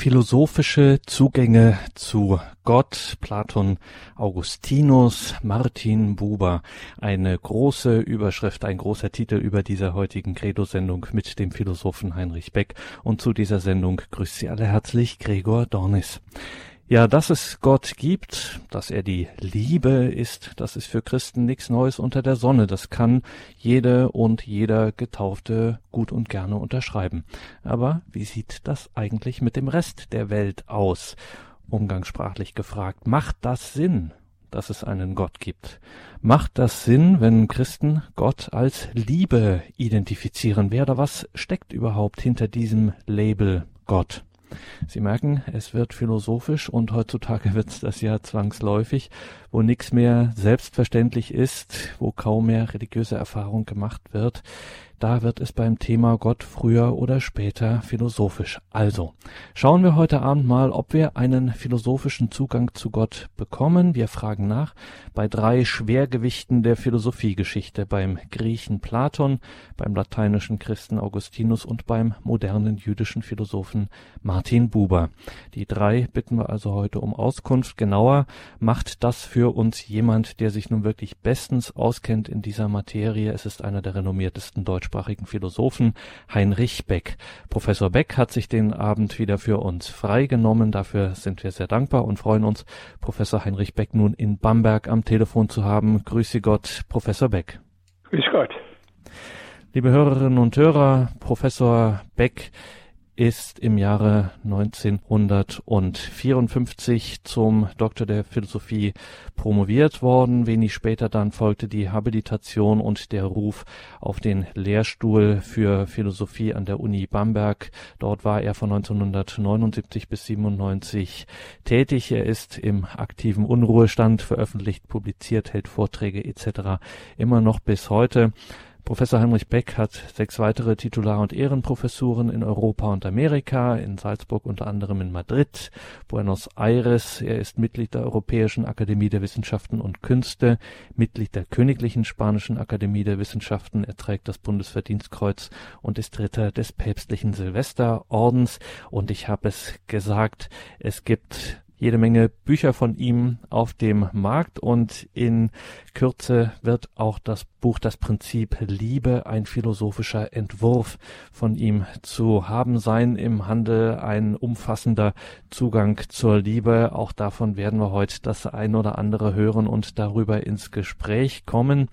Philosophische Zugänge zu Gott, Platon, Augustinus, Martin Buber. Eine große Überschrift, ein großer Titel über dieser heutigen Credo-Sendung mit dem Philosophen Heinrich Beck. Und zu dieser Sendung grüßt Sie alle herzlich Gregor Dornis. Ja, dass es Gott gibt, dass er die Liebe ist, das ist für Christen nichts Neues unter der Sonne. Das kann jede und jeder Getaufte gut und gerne unterschreiben. Aber wie sieht das eigentlich mit dem Rest der Welt aus? Umgangssprachlich gefragt, macht das Sinn, dass es einen Gott gibt? Macht das Sinn, wenn Christen Gott als Liebe identifizieren? Wer oder was steckt überhaupt hinter diesem Label Gott? Sie merken, es wird philosophisch und heutzutage wird das ja zwangsläufig, wo nichts mehr selbstverständlich ist, wo kaum mehr religiöse Erfahrung gemacht wird, da wird es beim Thema Gott früher oder später philosophisch. Also, schauen wir heute Abend mal, ob wir einen philosophischen Zugang zu Gott bekommen. Wir fragen nach bei drei Schwergewichten der Philosophiegeschichte, beim Griechen Platon, beim lateinischen Christen Augustinus und beim modernen jüdischen Philosophen Martin Buber. Die drei bitten wir also heute um Auskunft. Genauer macht das für uns jemand, der sich nun wirklich bestens auskennt in dieser Materie. Es ist einer der renommiertesten deutschen deutschsprachigen Philosophen Heinrich Beck. Professor Beck hat sich den Abend wieder für uns freigenommen. Dafür sind wir sehr dankbar und freuen uns, Professor Heinrich Beck nun in Bamberg am Telefon zu haben. Grüße Gott, Professor Beck. Grüß Gott. Liebe Hörerinnen und Hörer, Professor Beck ist im Jahre 1954 zum Doktor der Philosophie promoviert worden. Wenig später dann folgte die Habilitation und der Ruf auf den Lehrstuhl für Philosophie an der Uni Bamberg. Dort war er von 1979 bis 97 tätig. Er ist im aktiven Unruhestand, veröffentlicht, publiziert, hält Vorträge etc. immer noch bis heute. Professor Heinrich Beck hat sechs weitere Titular- und Ehrenprofessuren in Europa und Amerika, in Salzburg unter anderem in Madrid, Buenos Aires. Er ist Mitglied der Europäischen Akademie der Wissenschaften und Künste, Mitglied der Königlichen Spanischen Akademie der Wissenschaften. Er trägt das Bundesverdienstkreuz und ist Ritter des päpstlichen Silvesterordens. Und ich habe es gesagt, es gibt jede Menge Bücher von ihm auf dem Markt und in Kürze wird auch das Buch Das Prinzip Liebe, ein philosophischer Entwurf von ihm zu haben sein im Handel, ein umfassender Zugang zur Liebe. Auch davon werden wir heute das ein oder andere hören und darüber ins Gespräch kommen.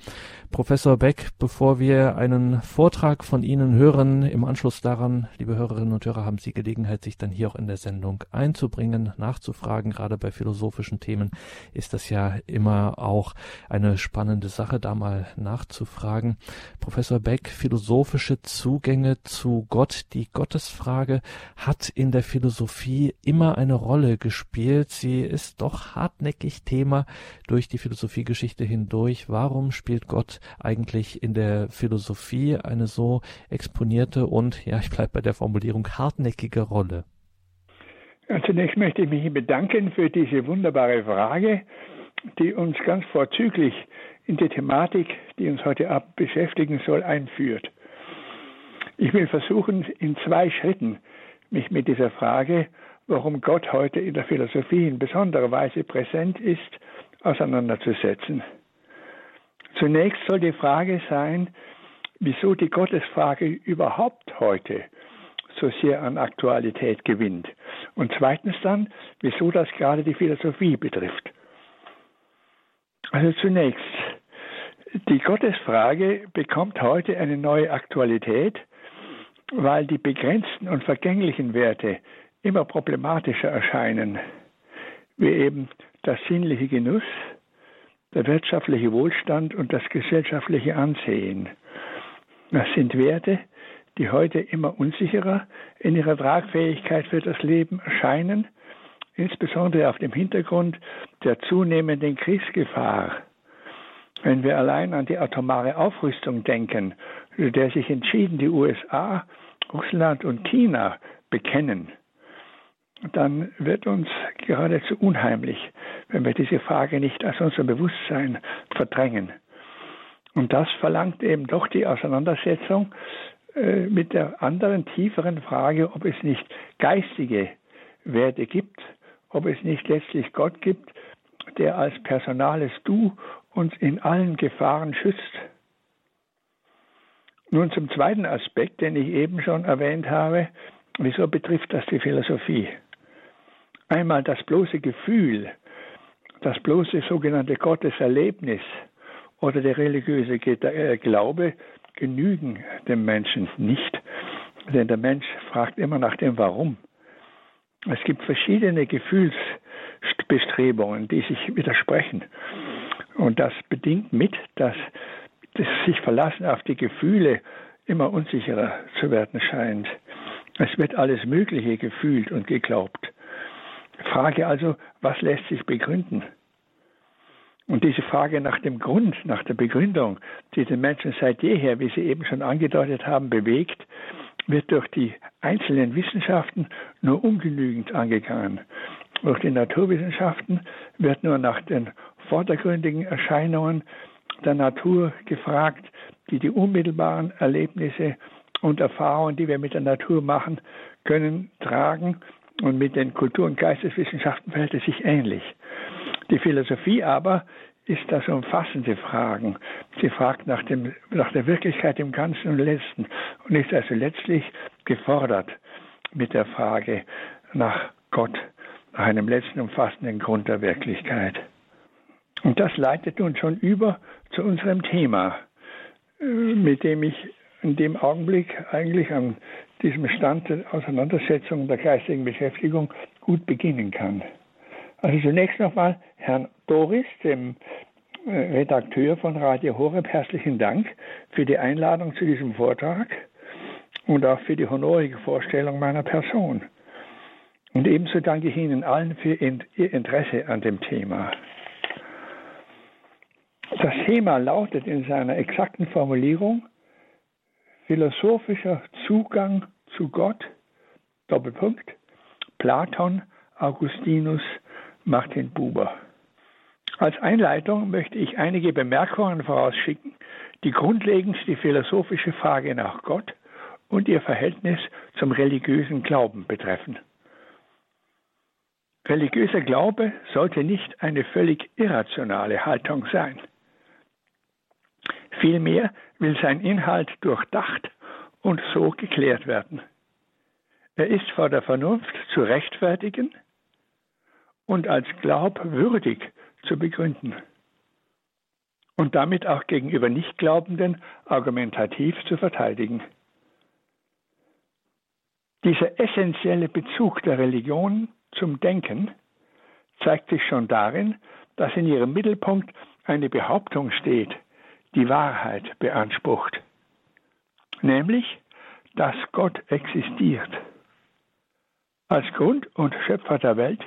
Professor Beck, bevor wir einen Vortrag von Ihnen hören, im Anschluss daran, liebe Hörerinnen und Hörer, haben Sie Gelegenheit, sich dann hier auch in der Sendung einzubringen, nachzufragen. Gerade bei philosophischen Themen ist das ja immer auch eine spannende Sache, da mal nachzufragen. Professor Beck, philosophische Zugänge zu Gott, die Gottesfrage hat in der Philosophie immer eine Rolle gespielt. Sie ist doch hartnäckig Thema durch die Philosophiegeschichte hindurch. Warum spielt Gott eigentlich in der Philosophie eine so exponierte und, ja, ich bleibe bei der Formulierung, hartnäckige Rolle? Zunächst möchte ich mich bedanken für diese wunderbare Frage, die uns ganz vorzüglich in die Thematik, die uns heute Abend beschäftigen soll, einführt. Ich will versuchen, in zwei Schritten mich mit dieser Frage, warum Gott heute in der Philosophie in besonderer Weise präsent ist, auseinanderzusetzen. Zunächst soll die Frage sein, wieso die Gottesfrage überhaupt heute so sehr an Aktualität gewinnt. Und zweitens dann, wieso das gerade die Philosophie betrifft. Also zunächst, die Gottesfrage bekommt heute eine neue Aktualität, weil die begrenzten und vergänglichen Werte immer problematischer erscheinen, wie eben das sinnliche Genuss, der wirtschaftliche Wohlstand und das gesellschaftliche Ansehen. Das sind Werte, die heute immer unsicherer in ihrer Tragfähigkeit für das Leben erscheinen, insbesondere auf dem Hintergrund der zunehmenden Kriegsgefahr. Wenn wir allein an die atomare Aufrüstung denken, zu der sich entschieden die USA, Russland und China bekennen, dann wird uns geradezu unheimlich, wenn wir diese Frage nicht aus unserem Bewusstsein verdrängen. Und das verlangt eben doch die Auseinandersetzung äh, mit der anderen tieferen Frage, ob es nicht geistige Werte gibt, ob es nicht letztlich Gott gibt, der als personales Du uns in allen Gefahren schützt. Nun zum zweiten Aspekt, den ich eben schon erwähnt habe. Wieso betrifft das die Philosophie? Einmal das bloße Gefühl, das bloße sogenannte Gotteserlebnis oder der religiöse äh, Glaube genügen dem Menschen nicht. Denn der Mensch fragt immer nach dem Warum. Es gibt verschiedene Gefühlsbestrebungen, die sich widersprechen. Und das bedingt mit, dass das sich verlassen auf die Gefühle immer unsicherer zu werden scheint. Es wird alles Mögliche gefühlt und geglaubt. Frage also, was lässt sich begründen? Und diese Frage nach dem Grund, nach der Begründung, die den Menschen seit jeher, wie Sie eben schon angedeutet haben, bewegt, wird durch die einzelnen Wissenschaften nur ungenügend angegangen. Durch die Naturwissenschaften wird nur nach den vordergründigen Erscheinungen der Natur gefragt, die die unmittelbaren Erlebnisse und Erfahrungen, die wir mit der Natur machen können, tragen. Und mit den Kultur- und Geisteswissenschaften verhält es sich ähnlich. Die Philosophie aber ist das umfassende Fragen. Sie fragt nach, dem, nach der Wirklichkeit im Ganzen und Letzten und ist also letztlich gefordert mit der Frage nach Gott, nach einem letzten umfassenden Grund der Wirklichkeit. Und das leitet uns schon über zu unserem Thema, äh, mit dem ich in dem Augenblick eigentlich an diesem Stand der Auseinandersetzung der geistigen Beschäftigung gut beginnen kann. Also zunächst nochmal Herrn Doris, dem äh, Redakteur von Radio Horeb, herzlichen Dank für die Einladung zu diesem Vortrag und auch für die honorige Vorstellung meiner Person. Und ebenso danke ich Ihnen allen für Ihr Interesse an dem Thema. Das Thema lautet in seiner exakten Formulierung philosophischer Zugang zu Gott, Doppelpunkt, Platon, Augustinus, Martin Buber. Als Einleitung möchte ich einige Bemerkungen vorausschicken, die grundlegend die philosophische Frage nach Gott und ihr Verhältnis zum religiösen Glauben betreffen. Religiöser Glaube sollte nicht eine völlig irrationale Haltung sein. Vielmehr will sein Inhalt durchdacht und so geklärt werden. Er ist vor der Vernunft zu rechtfertigen und als glaubwürdig zu begründen und damit auch gegenüber Nichtglaubenden argumentativ zu verteidigen. Dieser essentielle Bezug der Religion zum Denken zeigt sich schon darin, dass in ihrem Mittelpunkt eine Behauptung steht, die Wahrheit beansprucht, nämlich, dass Gott existiert als Grund und Schöpfer der Welt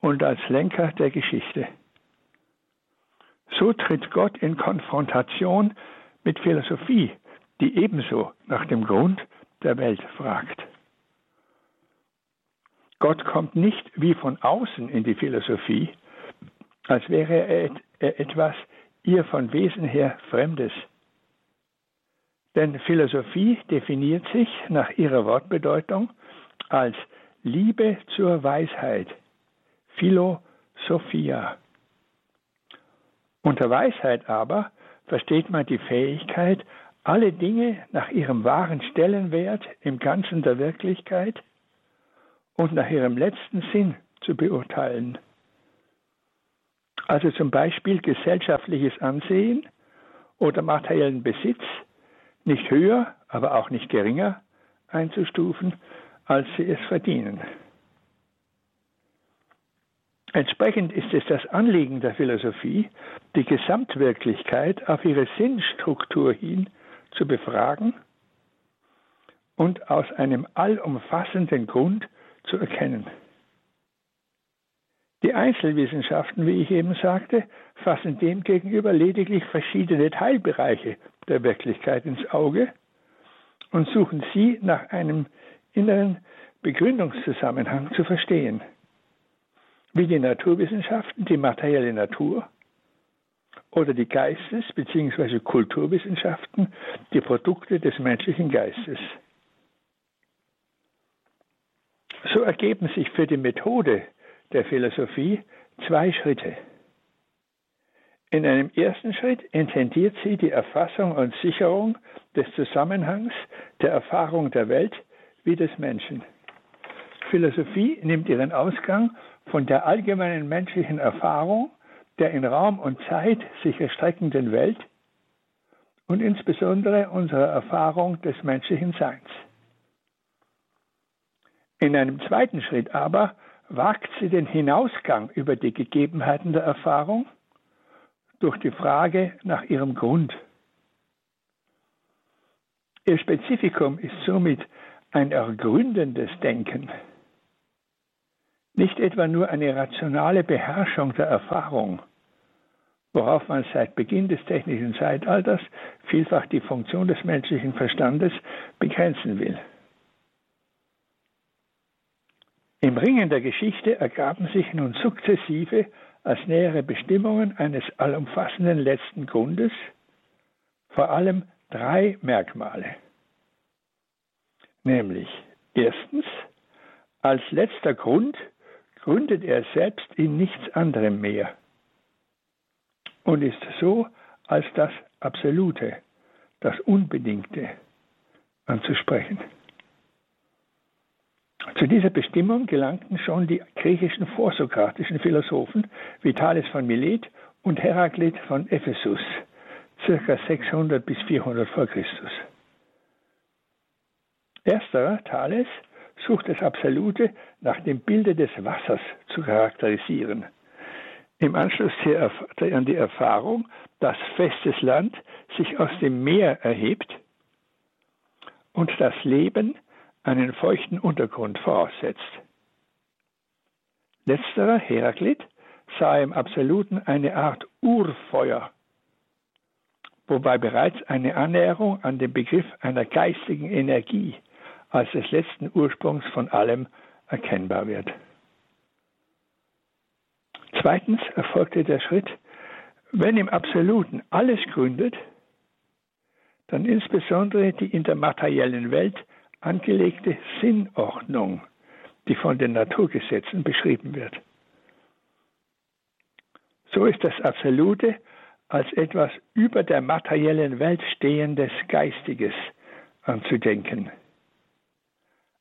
und als Lenker der Geschichte. So tritt Gott in Konfrontation mit Philosophie, die ebenso nach dem Grund der Welt fragt. Gott kommt nicht wie von außen in die Philosophie, als wäre er etwas ihr von Wesen her Fremdes. Denn Philosophie definiert sich nach ihrer Wortbedeutung als Liebe zur Weisheit, Philosophia. Unter Weisheit aber versteht man die Fähigkeit, alle Dinge nach ihrem wahren Stellenwert im Ganzen der Wirklichkeit und nach ihrem letzten Sinn zu beurteilen. Also zum Beispiel gesellschaftliches Ansehen oder materiellen Besitz nicht höher, aber auch nicht geringer einzustufen, als sie es verdienen. Entsprechend ist es das Anliegen der Philosophie, die Gesamtwirklichkeit auf ihre Sinnstruktur hin zu befragen und aus einem allumfassenden Grund zu erkennen. Die Einzelwissenschaften, wie ich eben sagte, fassen demgegenüber lediglich verschiedene Teilbereiche der Wirklichkeit ins Auge und suchen sie nach einem inneren Begründungszusammenhang zu verstehen wie die Naturwissenschaften die materielle Natur oder die Geistes- bzw. Kulturwissenschaften die Produkte des menschlichen Geistes. So ergeben sich für die Methode der Philosophie zwei Schritte. In einem ersten Schritt intendiert sie die Erfassung und Sicherung des Zusammenhangs der Erfahrung der Welt wie des Menschen. Philosophie nimmt ihren Ausgang von der allgemeinen menschlichen Erfahrung der in Raum und Zeit sich erstreckenden Welt und insbesondere unserer Erfahrung des menschlichen Seins. In einem zweiten Schritt aber wagt sie den Hinausgang über die Gegebenheiten der Erfahrung durch die Frage nach ihrem Grund. Ihr Spezifikum ist somit ein ergründendes Denken, nicht etwa nur eine rationale Beherrschung der Erfahrung, worauf man seit Beginn des technischen Zeitalters vielfach die Funktion des menschlichen Verstandes begrenzen will. Im Ringen der Geschichte ergaben sich nun sukzessive als nähere Bestimmungen eines allumfassenden letzten Grundes vor allem drei Merkmale. Nämlich erstens, als letzter Grund gründet er selbst in nichts anderem mehr und ist so als das Absolute, das Unbedingte anzusprechen. Zu dieser Bestimmung gelangten schon die griechischen vorsokratischen Philosophen wie Thales von Milet und Heraklit von Ephesus, circa 600 bis 400 vor Christus. Ersterer, Thales, sucht das Absolute nach dem Bilde des Wassers zu charakterisieren. Im Anschluss an die Erfahrung, dass festes Land sich aus dem Meer erhebt und das Leben einen feuchten Untergrund voraussetzt. Letzterer, Heraklit, sah im Absoluten eine Art Urfeuer, wobei bereits eine Annäherung an den Begriff einer geistigen Energie als des letzten Ursprungs von allem erkennbar wird. Zweitens erfolgte der Schritt, wenn im Absoluten alles gründet, dann insbesondere die in der materiellen Welt angelegte Sinnordnung, die von den Naturgesetzen beschrieben wird. So ist das Absolute als etwas über der materiellen Welt stehendes Geistiges anzudenken,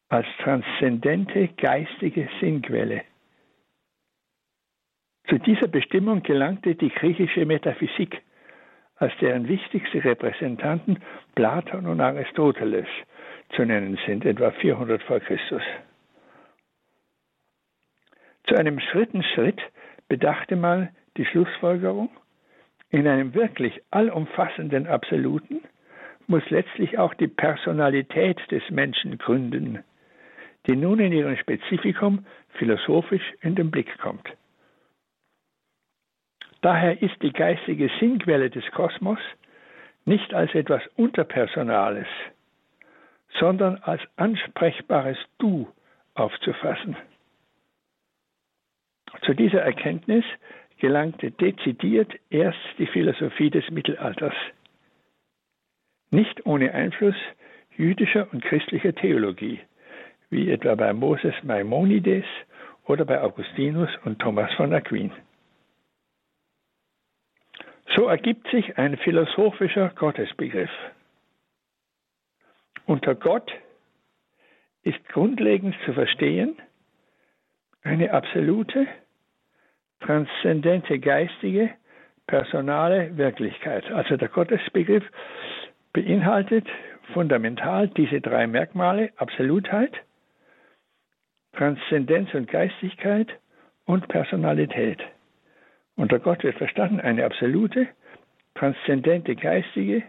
als transzendente geistige Sinnquelle. Zu dieser Bestimmung gelangte die griechische Metaphysik, als deren wichtigste Repräsentanten Platon und Aristoteles zu nennen sind, etwa 400 vor Christus. Zu einem dritten Schritt bedachte man die Schlussfolgerung, in einem wirklich allumfassenden Absoluten muss letztlich auch die Personalität des Menschen gründen, die nun in ihrem Spezifikum philosophisch in den Blick kommt. Daher ist die geistige Sinnquelle des Kosmos nicht als etwas Unterpersonales, sondern als ansprechbares Du aufzufassen. Zu dieser Erkenntnis gelangte dezidiert erst die Philosophie des Mittelalters, nicht ohne Einfluss jüdischer und christlicher Theologie, wie etwa bei Moses Maimonides oder bei Augustinus und Thomas von Aquin. So ergibt sich ein philosophischer Gottesbegriff. Unter Gott ist grundlegend zu verstehen eine absolute, transzendente geistige, personale Wirklichkeit. Also der Gottesbegriff beinhaltet fundamental diese drei Merkmale Absolutheit, Transzendenz und Geistigkeit und Personalität. Unter Gott wird verstanden eine absolute, transzendente geistige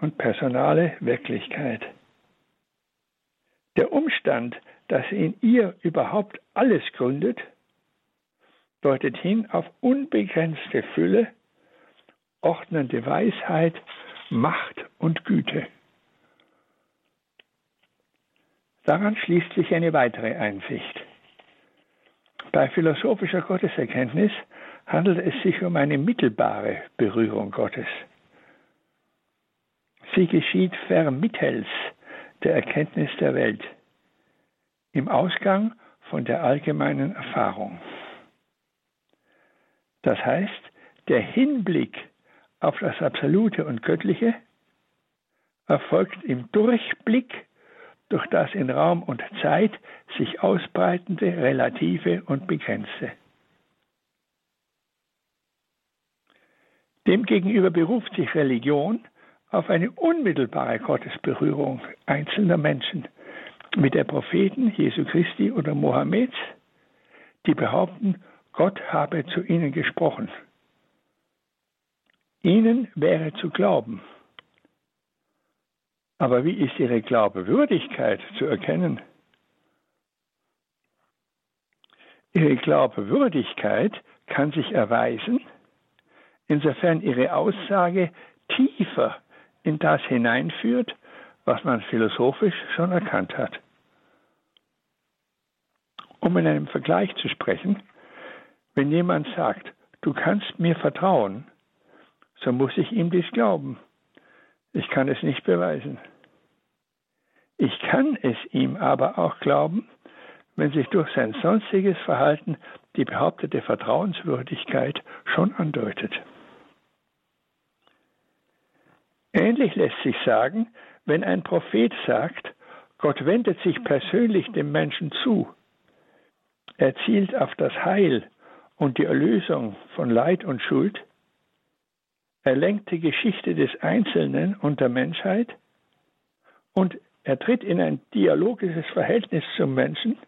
und personale Wirklichkeit. Der Umstand, dass in ihr überhaupt alles gründet, deutet hin auf unbegrenzte Fülle, ordnende Weisheit, Macht und Güte. Daran schließt sich eine weitere Einsicht. Bei philosophischer Gotteserkenntnis handelt es sich um eine mittelbare Berührung Gottes. Sie geschieht vermittels der Erkenntnis der Welt, im Ausgang von der allgemeinen Erfahrung. Das heißt, der Hinblick auf das Absolute und Göttliche erfolgt im Durchblick durch das in Raum und Zeit sich ausbreitende Relative und Begrenzte. Demgegenüber beruft sich Religion auf eine unmittelbare Gottesberührung einzelner Menschen mit der Propheten Jesu Christi oder Mohammeds, die behaupten, Gott habe zu ihnen gesprochen. Ihnen wäre zu glauben. Aber wie ist ihre Glaubewürdigkeit zu erkennen? Ihre Glaubewürdigkeit kann sich erweisen, insofern ihre Aussage tiefer in das hineinführt, was man philosophisch schon erkannt hat. Um in einem Vergleich zu sprechen, wenn jemand sagt, du kannst mir vertrauen, so muss ich ihm dies glauben. Ich kann es nicht beweisen. Ich kann es ihm aber auch glauben, wenn sich durch sein sonstiges Verhalten die behauptete Vertrauenswürdigkeit schon andeutet. Ähnlich lässt sich sagen, wenn ein Prophet sagt, Gott wendet sich persönlich dem Menschen zu, er zielt auf das Heil und die Erlösung von Leid und Schuld, er lenkt die Geschichte des Einzelnen und der Menschheit. Und er tritt in ein dialogisches Verhältnis zum Menschen,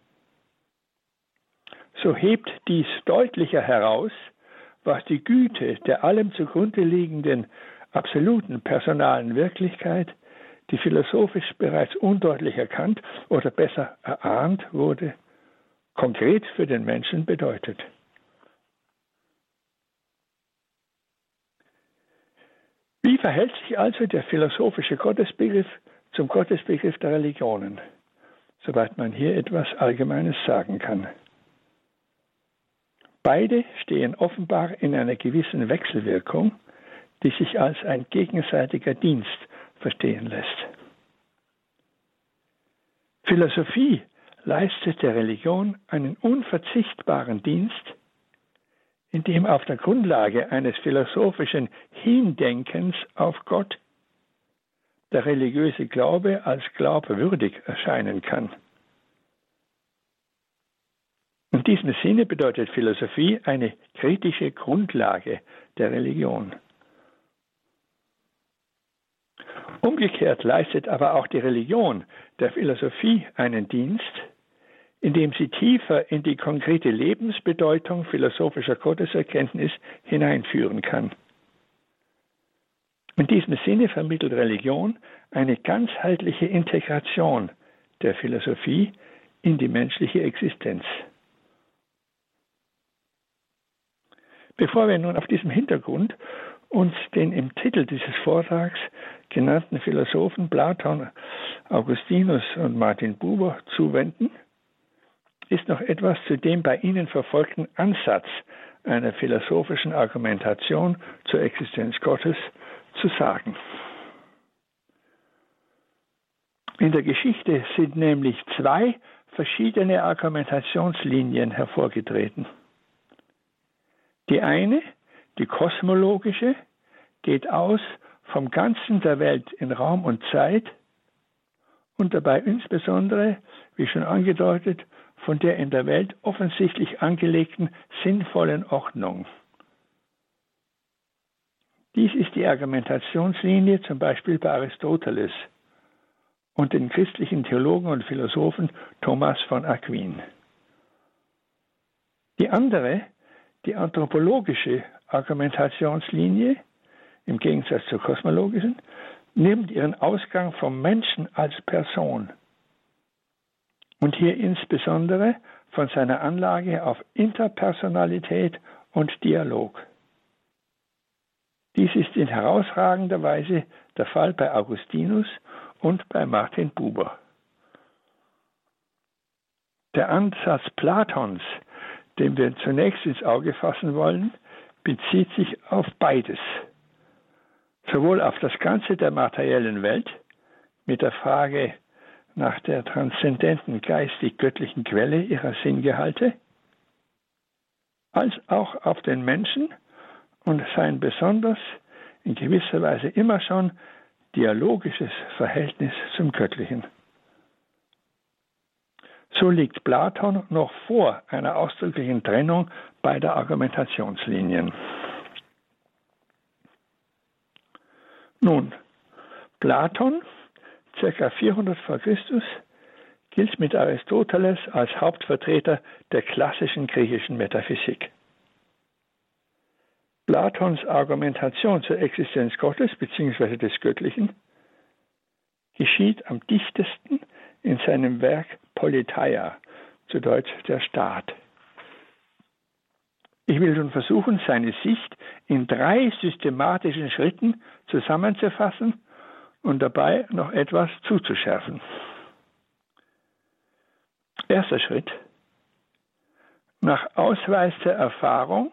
so hebt dies deutlicher heraus, was die Güte der allem zugrunde liegenden absoluten personalen Wirklichkeit, die philosophisch bereits undeutlich erkannt oder besser erahnt wurde, konkret für den Menschen bedeutet. Wie verhält sich also der philosophische Gottesbegriff zum Gottesbegriff der Religionen, soweit man hier etwas Allgemeines sagen kann? Beide stehen offenbar in einer gewissen Wechselwirkung die sich als ein gegenseitiger Dienst verstehen lässt. Philosophie leistet der Religion einen unverzichtbaren Dienst, indem auf der Grundlage eines philosophischen Hindenkens auf Gott der religiöse Glaube als glaubwürdig erscheinen kann. In diesem Sinne bedeutet Philosophie eine kritische Grundlage der Religion. Umgekehrt leistet aber auch die Religion der Philosophie einen Dienst, indem sie tiefer in die konkrete Lebensbedeutung philosophischer Gotteserkenntnis hineinführen kann. In diesem Sinne vermittelt Religion eine ganzheitliche Integration der Philosophie in die menschliche Existenz. Bevor wir nun auf diesem Hintergrund uns den im Titel dieses Vortrags genannten Philosophen Platon, Augustinus und Martin Buber zuwenden, ist noch etwas zu dem bei ihnen verfolgten Ansatz einer philosophischen Argumentation zur Existenz Gottes zu sagen. In der Geschichte sind nämlich zwei verschiedene Argumentationslinien hervorgetreten. Die eine, die kosmologische, geht aus vom Ganzen der Welt in Raum und Zeit und dabei insbesondere, wie schon angedeutet, von der in der Welt offensichtlich angelegten sinnvollen Ordnung. Dies ist die Argumentationslinie zum Beispiel bei Aristoteles und den christlichen Theologen und Philosophen Thomas von Aquin. Die andere, die anthropologische Argumentationslinie, im Gegensatz zur kosmologischen, nimmt ihren Ausgang vom Menschen als Person und hier insbesondere von seiner Anlage auf Interpersonalität und Dialog. Dies ist in herausragender Weise der Fall bei Augustinus und bei Martin Buber. Der Ansatz Platons, den wir zunächst ins Auge fassen wollen, bezieht sich auf beides sowohl auf das Ganze der materiellen Welt mit der Frage, nach der transzendenten geistig-göttlichen Quelle ihrer Sinngehalte, als auch auf den Menschen und sein besonders in gewisser Weise immer schon dialogisches Verhältnis zum Göttlichen. So liegt Platon noch vor einer ausdrücklichen Trennung beider Argumentationslinien. Nun, Platon, ca. 400 v. Chr., gilt mit Aristoteles als Hauptvertreter der klassischen griechischen Metaphysik. Platons Argumentation zur Existenz Gottes bzw. des Göttlichen geschieht am dichtesten in seinem Werk Politeia, zu Deutsch der Staat. Ich will nun versuchen, seine Sicht in drei systematischen Schritten zusammenzufassen und dabei noch etwas zuzuschärfen. Erster Schritt. Nach Ausweis der Erfahrung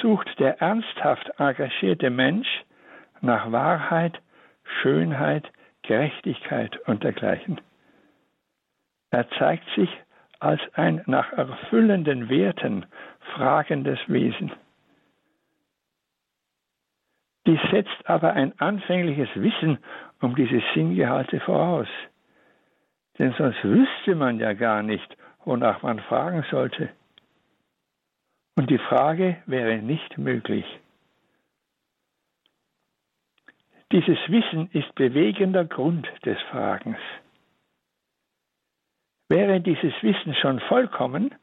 sucht der ernsthaft engagierte Mensch nach Wahrheit, Schönheit, Gerechtigkeit und dergleichen. Er zeigt sich als ein nach erfüllenden Werten fragendes Wesen. Dies setzt aber ein anfängliches Wissen um diese Sinngehalte voraus. Denn sonst wüsste man ja gar nicht, wonach man fragen sollte. Und die Frage wäre nicht möglich. Dieses Wissen ist bewegender Grund des Fragens. Wäre dieses Wissen schon vollkommen,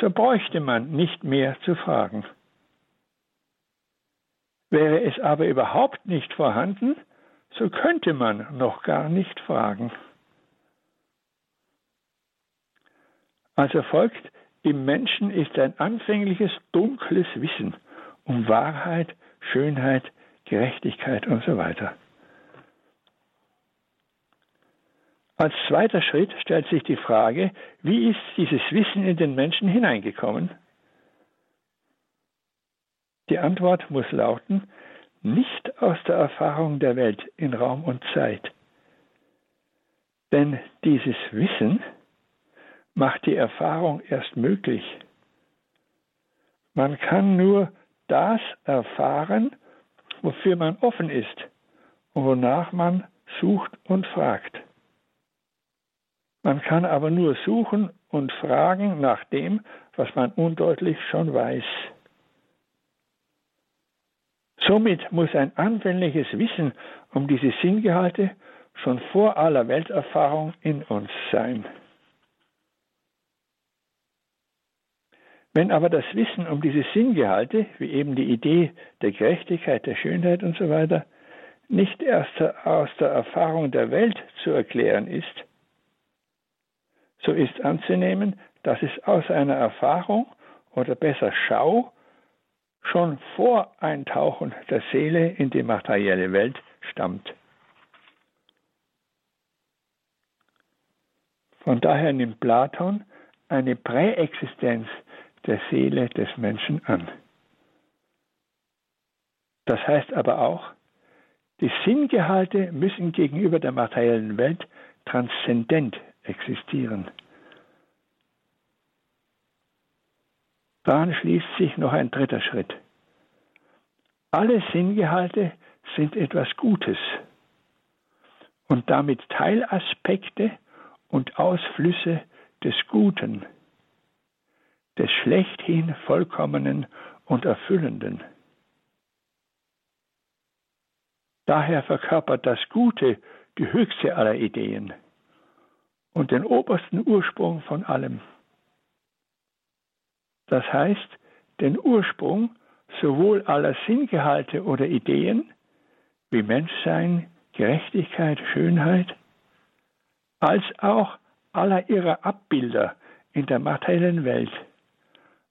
so bräuchte man nicht mehr zu fragen. Wäre es aber überhaupt nicht vorhanden, so könnte man noch gar nicht fragen. Also folgt, im Menschen ist ein anfängliches dunkles Wissen um Wahrheit, Schönheit, Gerechtigkeit und so weiter. Als zweiter Schritt stellt sich die Frage, wie ist dieses Wissen in den Menschen hineingekommen? Die Antwort muss lauten, nicht aus der Erfahrung der Welt in Raum und Zeit. Denn dieses Wissen macht die Erfahrung erst möglich. Man kann nur das erfahren, wofür man offen ist und wonach man sucht und fragt. Man kann aber nur suchen und fragen nach dem, was man undeutlich schon weiß. Somit muss ein anfängliches Wissen um diese Sinngehalte schon vor aller Welterfahrung in uns sein. Wenn aber das Wissen um diese Sinngehalte, wie eben die Idee der Gerechtigkeit, der Schönheit und so nicht erst aus der Erfahrung der Welt zu erklären ist, so ist anzunehmen, dass es aus einer Erfahrung oder besser Schau schon vor Eintauchen der Seele in die materielle Welt stammt. Von daher nimmt Platon eine Präexistenz der Seele des Menschen an. Das heißt aber auch, die Sinngehalte müssen gegenüber der materiellen Welt transzendent existieren. Daran schließt sich noch ein dritter Schritt. Alle Sinngehalte sind etwas Gutes und damit Teilaspekte und Ausflüsse des Guten, des schlechthin Vollkommenen und Erfüllenden. Daher verkörpert das Gute die höchste aller Ideen und den obersten Ursprung von allem. Das heißt, den Ursprung sowohl aller Sinngehalte oder Ideen wie Menschsein, Gerechtigkeit, Schönheit, als auch aller ihrer Abbilder in der materiellen Welt,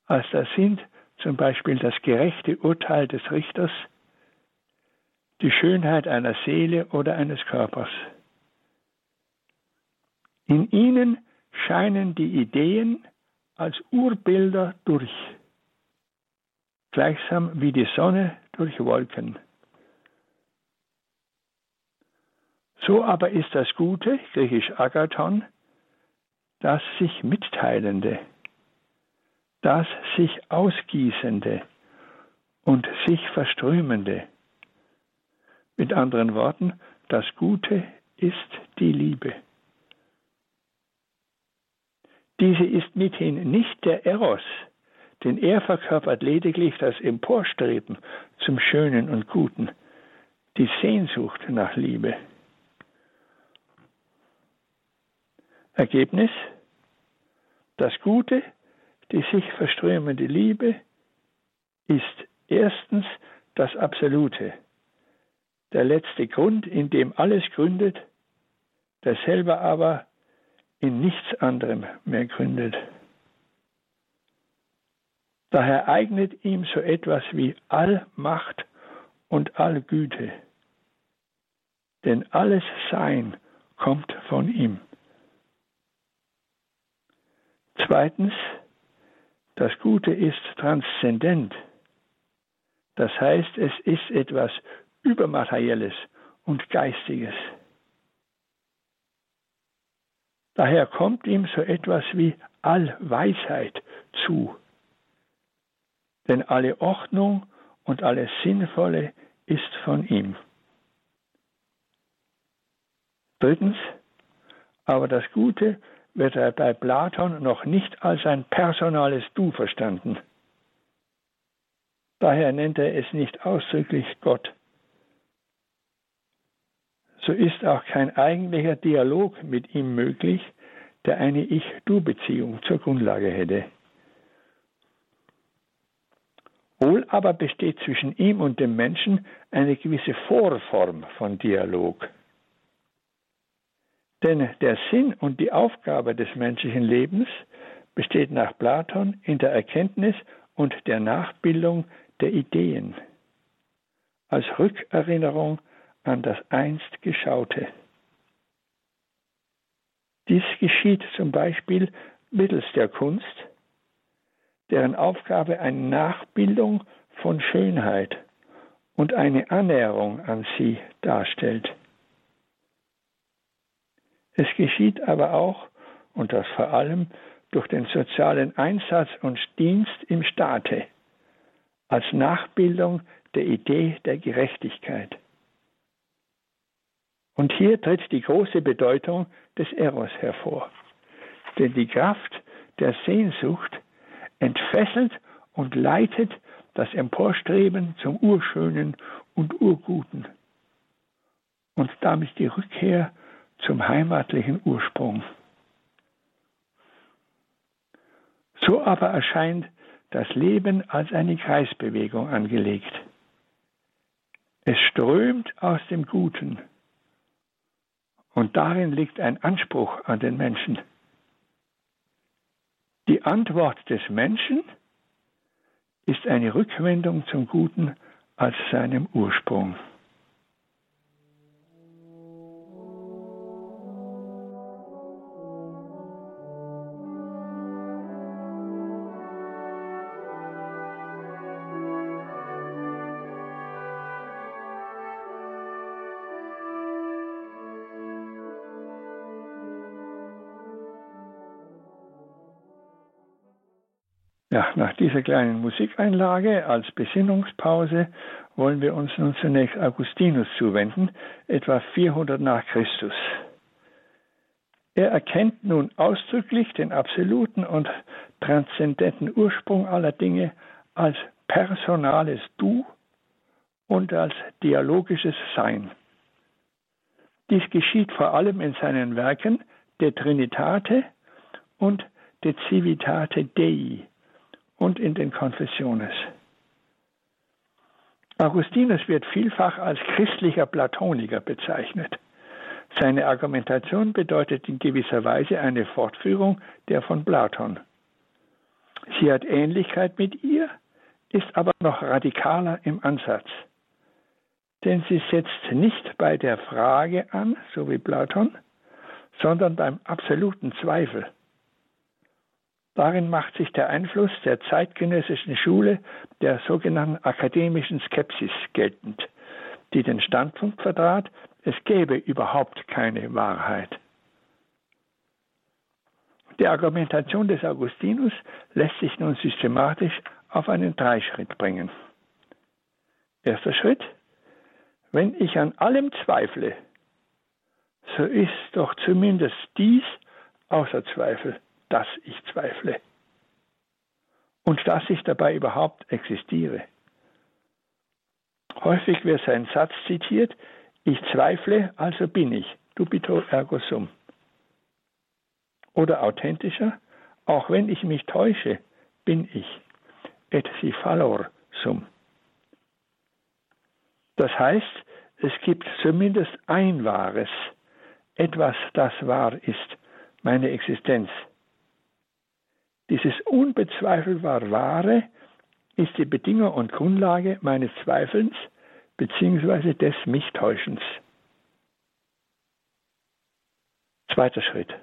als das sind zum Beispiel das gerechte Urteil des Richters, die Schönheit einer Seele oder eines Körpers. In ihnen scheinen die Ideen als Urbilder durch, gleichsam wie die Sonne durch Wolken. So aber ist das Gute, griechisch Agathon, das sich Mitteilende, das sich Ausgießende und sich Verströmende. Mit anderen Worten, das Gute ist die Liebe. Diese ist mithin nicht der Eros, denn er verkörpert lediglich das Emporstreben zum Schönen und Guten, die Sehnsucht nach Liebe. Ergebnis? Das Gute, die sich verströmende Liebe, ist erstens das Absolute, der letzte Grund, in dem alles gründet, der selber aber in nichts anderem mehr gründet. Daher eignet ihm so etwas wie Allmacht und Allgüte. Denn alles Sein kommt von ihm. Zweitens, das Gute ist transzendent. Das heißt, es ist etwas Übermaterielles und Geistiges. Daher kommt ihm so etwas wie Allweisheit zu. Denn alle Ordnung und alles Sinnvolle ist von ihm. Drittens, aber das Gute wird bei Platon noch nicht als ein personales Du verstanden. Daher nennt er es nicht ausdrücklich Gott. So ist auch kein eigentlicher Dialog mit ihm möglich, der eine Ich-Du-Beziehung zur Grundlage hätte. Wohl aber besteht zwischen ihm und dem Menschen eine gewisse Vorform von Dialog. Denn der Sinn und die Aufgabe des menschlichen Lebens besteht nach Platon in der Erkenntnis und der Nachbildung der Ideen als Rückerinnerung an das einst Geschaute. Dies geschieht zum Beispiel mittels der Kunst, deren Aufgabe eine Nachbildung von Schönheit und eine Annäherung an sie darstellt. Es geschieht aber auch, und das vor allem, durch den sozialen Einsatz und Dienst im Staate, als Nachbildung der Idee der Gerechtigkeit. Und hier tritt die große Bedeutung des Eros hervor. Denn die Kraft der Sehnsucht entfesselt und leitet das Emporstreben zum Urschönen und Urguten und damit die Rückkehr zum heimatlichen Ursprung. So aber erscheint das Leben als eine Kreisbewegung angelegt. Es strömt aus dem Guten und darin liegt ein Anspruch an den Menschen. Die Antwort des Menschen ist eine Rückwendung zum Guten als seinem Ursprung. Ja, nach dieser kleinen Musikeinlage als Besinnungspause wollen wir uns nun zunächst Augustinus zuwenden, etwa 400 nach Christus. Er erkennt nun ausdrücklich den absoluten und transzendenten Ursprung aller Dinge als personales Du und als dialogisches Sein. Dies geschieht vor allem in seinen Werken De Trinitate und De Civitate Dei, und in den Konfessiones. Augustinus wird vielfach als christlicher Platoniker bezeichnet. Seine Argumentation bedeutet in gewisser Weise eine Fortführung der von Platon. Sie hat Ähnlichkeit mit ihr, ist aber noch radikaler im Ansatz. Denn sie setzt nicht bei der Frage an, so wie Platon, sondern beim absoluten Zweifel. Darin macht sich der Einfluss der zeitgenössischen Schule der sogenannten akademischen Skepsis geltend, die den Standpunkt vertrat, es gäbe überhaupt keine Wahrheit. Die Argumentation des Augustinus lässt sich nun systematisch auf einen Dreischritt bringen. Erster Schritt, wenn ich an allem zweifle, so ist doch zumindest dies außer Zweifel, dass ich zweifle und dass ich dabei überhaupt existiere. Häufig wird sein Satz zitiert, ich zweifle, also bin ich, dubito ergo sum. Oder authentischer, auch wenn ich mich täusche, bin ich, et si fallor sum. Das heißt, es gibt zumindest ein Wahres, etwas, das wahr ist, meine Existenz. Dieses unbezweifelbar Wahre ist die Bedingung und Grundlage meines Zweifelns bzw. des Michtäuschens. Zweiter Schritt.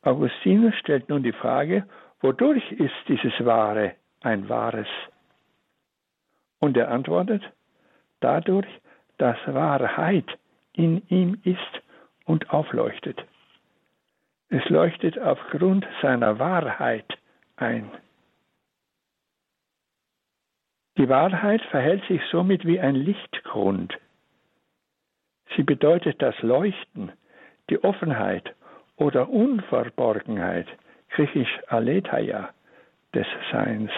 Augustinus stellt nun die Frage, wodurch ist dieses Wahre ein Wahres? Und er antwortet, dadurch, dass Wahrheit in ihm ist und aufleuchtet. Es leuchtet aufgrund seiner Wahrheit ein. Die Wahrheit verhält sich somit wie ein Lichtgrund. Sie bedeutet das Leuchten, die Offenheit oder Unverborgenheit, griechisch Aletheia, des Seins.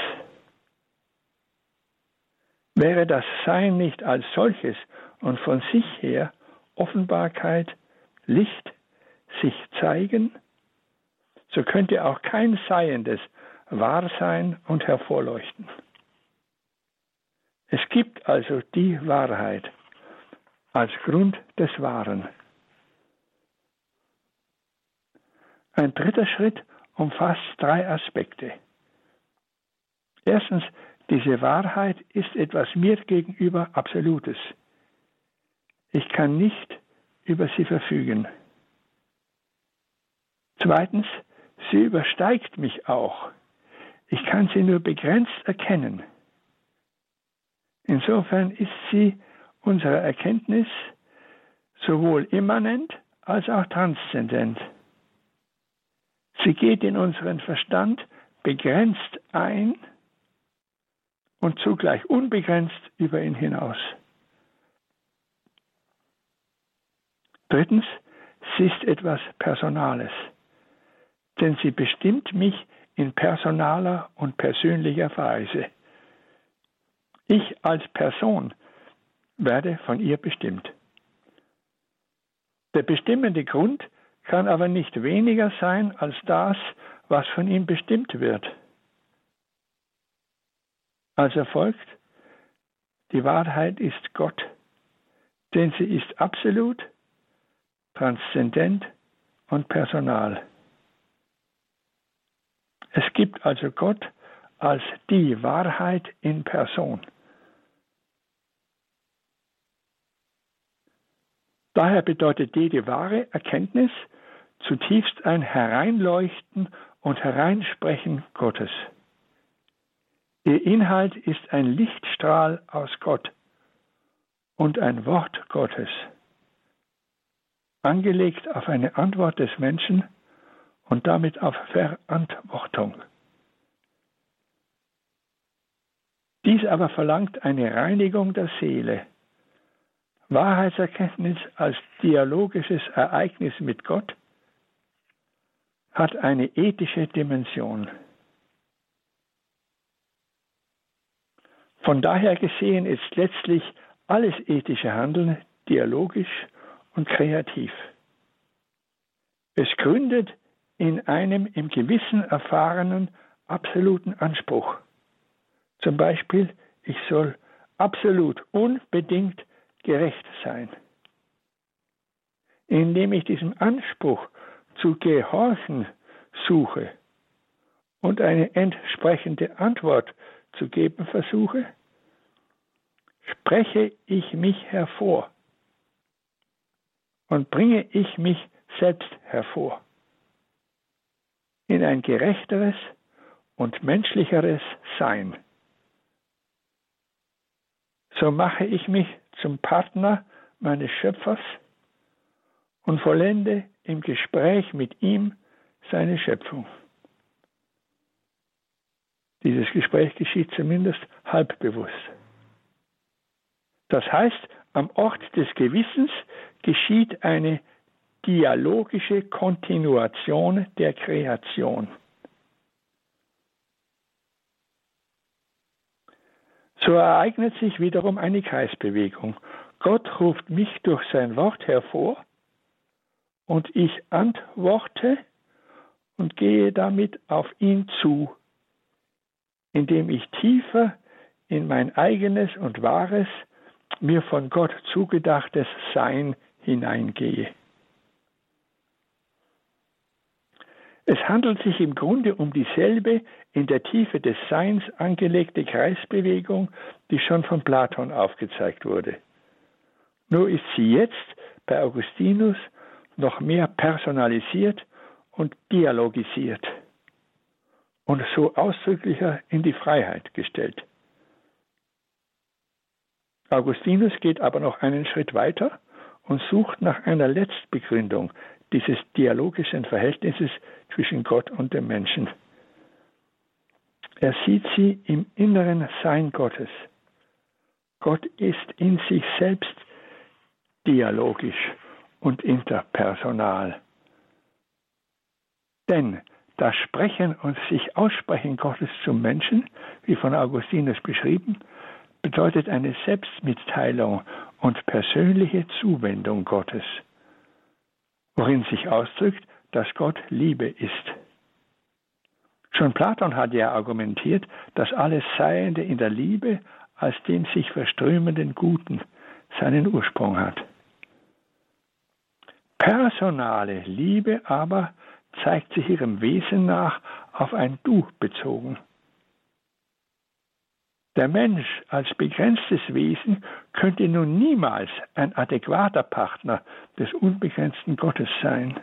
Wäre das Sein nicht als solches und von sich her Offenbarkeit, Licht, sich zeigen, so könnte auch kein Seiendes wahr sein und hervorleuchten. Es gibt also die Wahrheit als Grund des Wahren. Ein dritter Schritt umfasst drei Aspekte. Erstens, diese Wahrheit ist etwas mir gegenüber Absolutes. Ich kann nicht über sie verfügen. Zweitens, sie übersteigt mich auch. Ich kann sie nur begrenzt erkennen. Insofern ist sie unserer Erkenntnis sowohl immanent als auch transzendent. Sie geht in unseren Verstand begrenzt ein und zugleich unbegrenzt über ihn hinaus. Drittens, sie ist etwas Personales denn sie bestimmt mich in personaler und persönlicher Weise. Ich als Person werde von ihr bestimmt. Der bestimmende Grund kann aber nicht weniger sein als das, was von ihm bestimmt wird. Also folgt, die Wahrheit ist Gott, denn sie ist absolut, transzendent und personal. Es gibt also Gott als die Wahrheit in Person. Daher bedeutet jede wahre Erkenntnis zutiefst ein Hereinleuchten und Hereinsprechen Gottes. Ihr Inhalt ist ein Lichtstrahl aus Gott und ein Wort Gottes, angelegt auf eine Antwort des Menschen und damit auf Verantwortung. Dies aber verlangt eine Reinigung der Seele. Wahrheitserkenntnis als dialogisches Ereignis mit Gott hat eine ethische Dimension. Von daher gesehen ist letztlich alles ethische Handeln dialogisch und kreativ. Es gründet in einem im Gewissen erfahrenen absoluten Anspruch. Zum Beispiel, ich soll absolut unbedingt gerecht sein. Indem ich diesem Anspruch zu gehorchen suche und eine entsprechende Antwort zu geben versuche, spreche ich mich hervor und bringe ich mich selbst hervor in ein gerechteres und menschlicheres Sein. So mache ich mich zum Partner meines Schöpfers und vollende im Gespräch mit ihm seine Schöpfung. Dieses Gespräch geschieht zumindest halbbewusst. Das heißt, am Ort des Gewissens geschieht eine dialogische Kontinuation der Kreation. So ereignet sich wiederum eine Kreisbewegung. Gott ruft mich durch sein Wort hervor und ich antworte und gehe damit auf ihn zu, indem ich tiefer in mein eigenes und wahres, mir von Gott zugedachtes Sein hineingehe. Es handelt sich im Grunde um dieselbe in der Tiefe des Seins angelegte Kreisbewegung, die schon von Platon aufgezeigt wurde. Nur ist sie jetzt bei Augustinus noch mehr personalisiert und dialogisiert und so ausdrücklicher in die Freiheit gestellt. Augustinus geht aber noch einen Schritt weiter und sucht nach einer Letztbegründung dieses dialogischen Verhältnisses zwischen Gott und dem Menschen. Er sieht sie im inneren Sein Gottes. Gott ist in sich selbst dialogisch und interpersonal. Denn das Sprechen und sich Aussprechen Gottes zum Menschen, wie von Augustinus beschrieben, bedeutet eine Selbstmitteilung und persönliche Zuwendung Gottes, worin sich ausdrückt, dass Gott Liebe ist. Schon Platon hat ja argumentiert, dass alles Seiende in der Liebe als dem sich verströmenden Guten seinen Ursprung hat. Personale Liebe aber zeigt sich ihrem Wesen nach auf ein Du bezogen. Der Mensch als begrenztes Wesen könnte nun niemals ein adäquater Partner des unbegrenzten Gottes sein.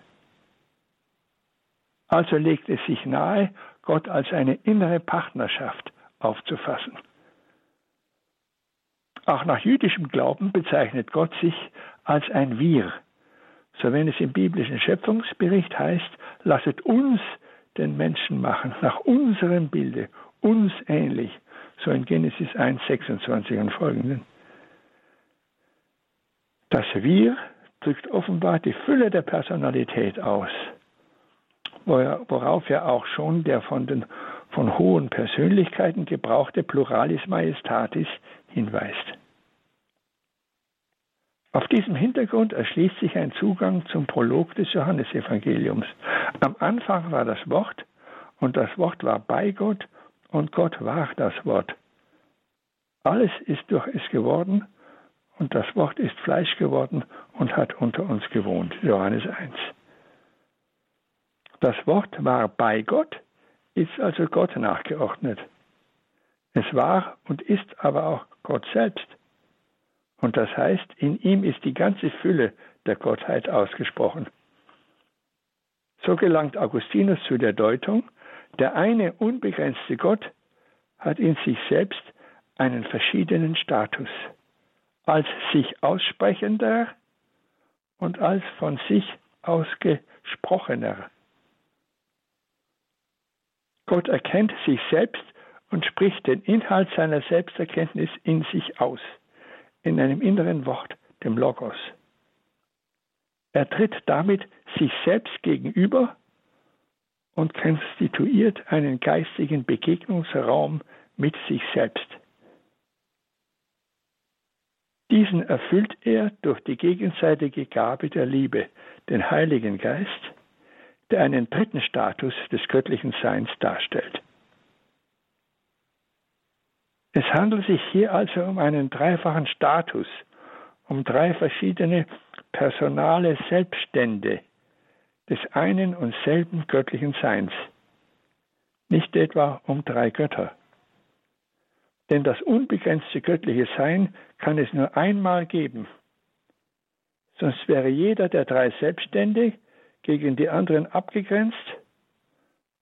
Also legt es sich nahe, Gott als eine innere Partnerschaft aufzufassen. Auch nach jüdischem Glauben bezeichnet Gott sich als ein Wir, so wenn es im biblischen Schöpfungsbericht heißt, lasset uns den Menschen machen, nach unserem Bilde, uns ähnlich, so in Genesis 1, 26 und folgenden. Das Wir drückt offenbar die Fülle der Personalität aus, worauf ja auch schon der von den von hohen Persönlichkeiten gebrauchte Pluralis Majestatis hinweist. Auf diesem Hintergrund erschließt sich ein Zugang zum Prolog des Johannesevangeliums. Am Anfang war das Wort und das Wort war bei Gott und Gott war das Wort. Alles ist durch es geworden und das Wort ist Fleisch geworden und hat unter uns gewohnt. Johannes 1. Das Wort war bei Gott, ist also Gott nachgeordnet. Es war und ist aber auch Gott selbst. Und das heißt, in ihm ist die ganze Fülle der Gottheit ausgesprochen. So gelangt Augustinus zu der Deutung, der eine unbegrenzte Gott hat in sich selbst einen verschiedenen Status, als sich aussprechender und als von sich ausgesprochener. Gott erkennt sich selbst und spricht den Inhalt seiner Selbsterkenntnis in sich aus in einem inneren Wort, dem Logos. Er tritt damit sich selbst gegenüber und konstituiert einen geistigen Begegnungsraum mit sich selbst. Diesen erfüllt er durch die gegenseitige Gabe der Liebe, den Heiligen Geist, der einen dritten Status des göttlichen Seins darstellt. Es handelt sich hier also um einen dreifachen Status, um drei verschiedene personale Selbststände des einen und selben göttlichen Seins, nicht etwa um drei Götter. Denn das unbegrenzte göttliche Sein kann es nur einmal geben. Sonst wäre jeder der drei Selbststände gegen die anderen abgegrenzt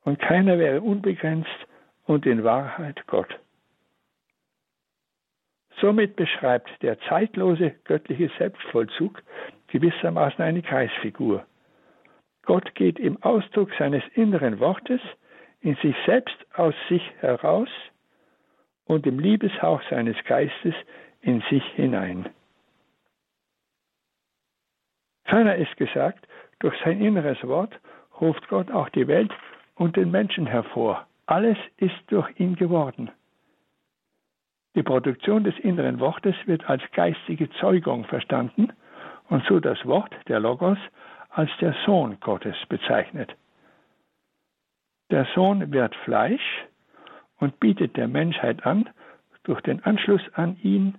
und keiner wäre unbegrenzt und in Wahrheit Gott. Somit beschreibt der zeitlose göttliche Selbstvollzug gewissermaßen eine Kreisfigur. Gott geht im Ausdruck seines inneren Wortes in sich selbst aus sich heraus und im Liebeshauch seines Geistes in sich hinein. Ferner ist gesagt, durch sein inneres Wort ruft Gott auch die Welt und den Menschen hervor. Alles ist durch ihn geworden. Die Produktion des inneren Wortes wird als geistige Zeugung verstanden und so das Wort, der Logos, als der Sohn Gottes bezeichnet. Der Sohn wird Fleisch und bietet der Menschheit an, durch den Anschluss an ihn,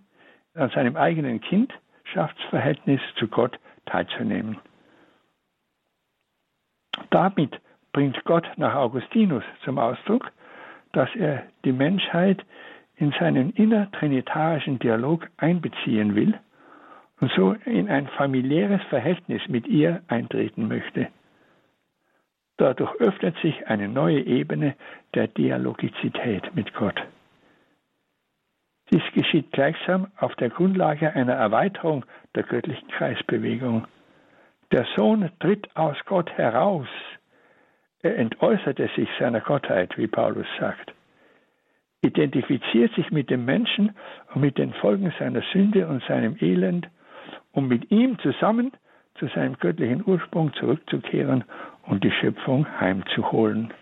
an seinem eigenen Kindschaftsverhältnis zu Gott teilzunehmen. Damit bringt Gott nach Augustinus zum Ausdruck, dass er die Menschheit in seinen innertrinitarischen Dialog einbeziehen will und so in ein familiäres Verhältnis mit ihr eintreten möchte. Dadurch öffnet sich eine neue Ebene der Dialogizität mit Gott. Dies geschieht gleichsam auf der Grundlage einer Erweiterung der göttlichen Kreisbewegung. Der Sohn tritt aus Gott heraus. Er entäußerte sich seiner Gottheit, wie Paulus sagt identifiziert sich mit dem Menschen und mit den Folgen seiner Sünde und seinem Elend, um mit ihm zusammen zu seinem göttlichen Ursprung zurückzukehren und die Schöpfung heimzuholen.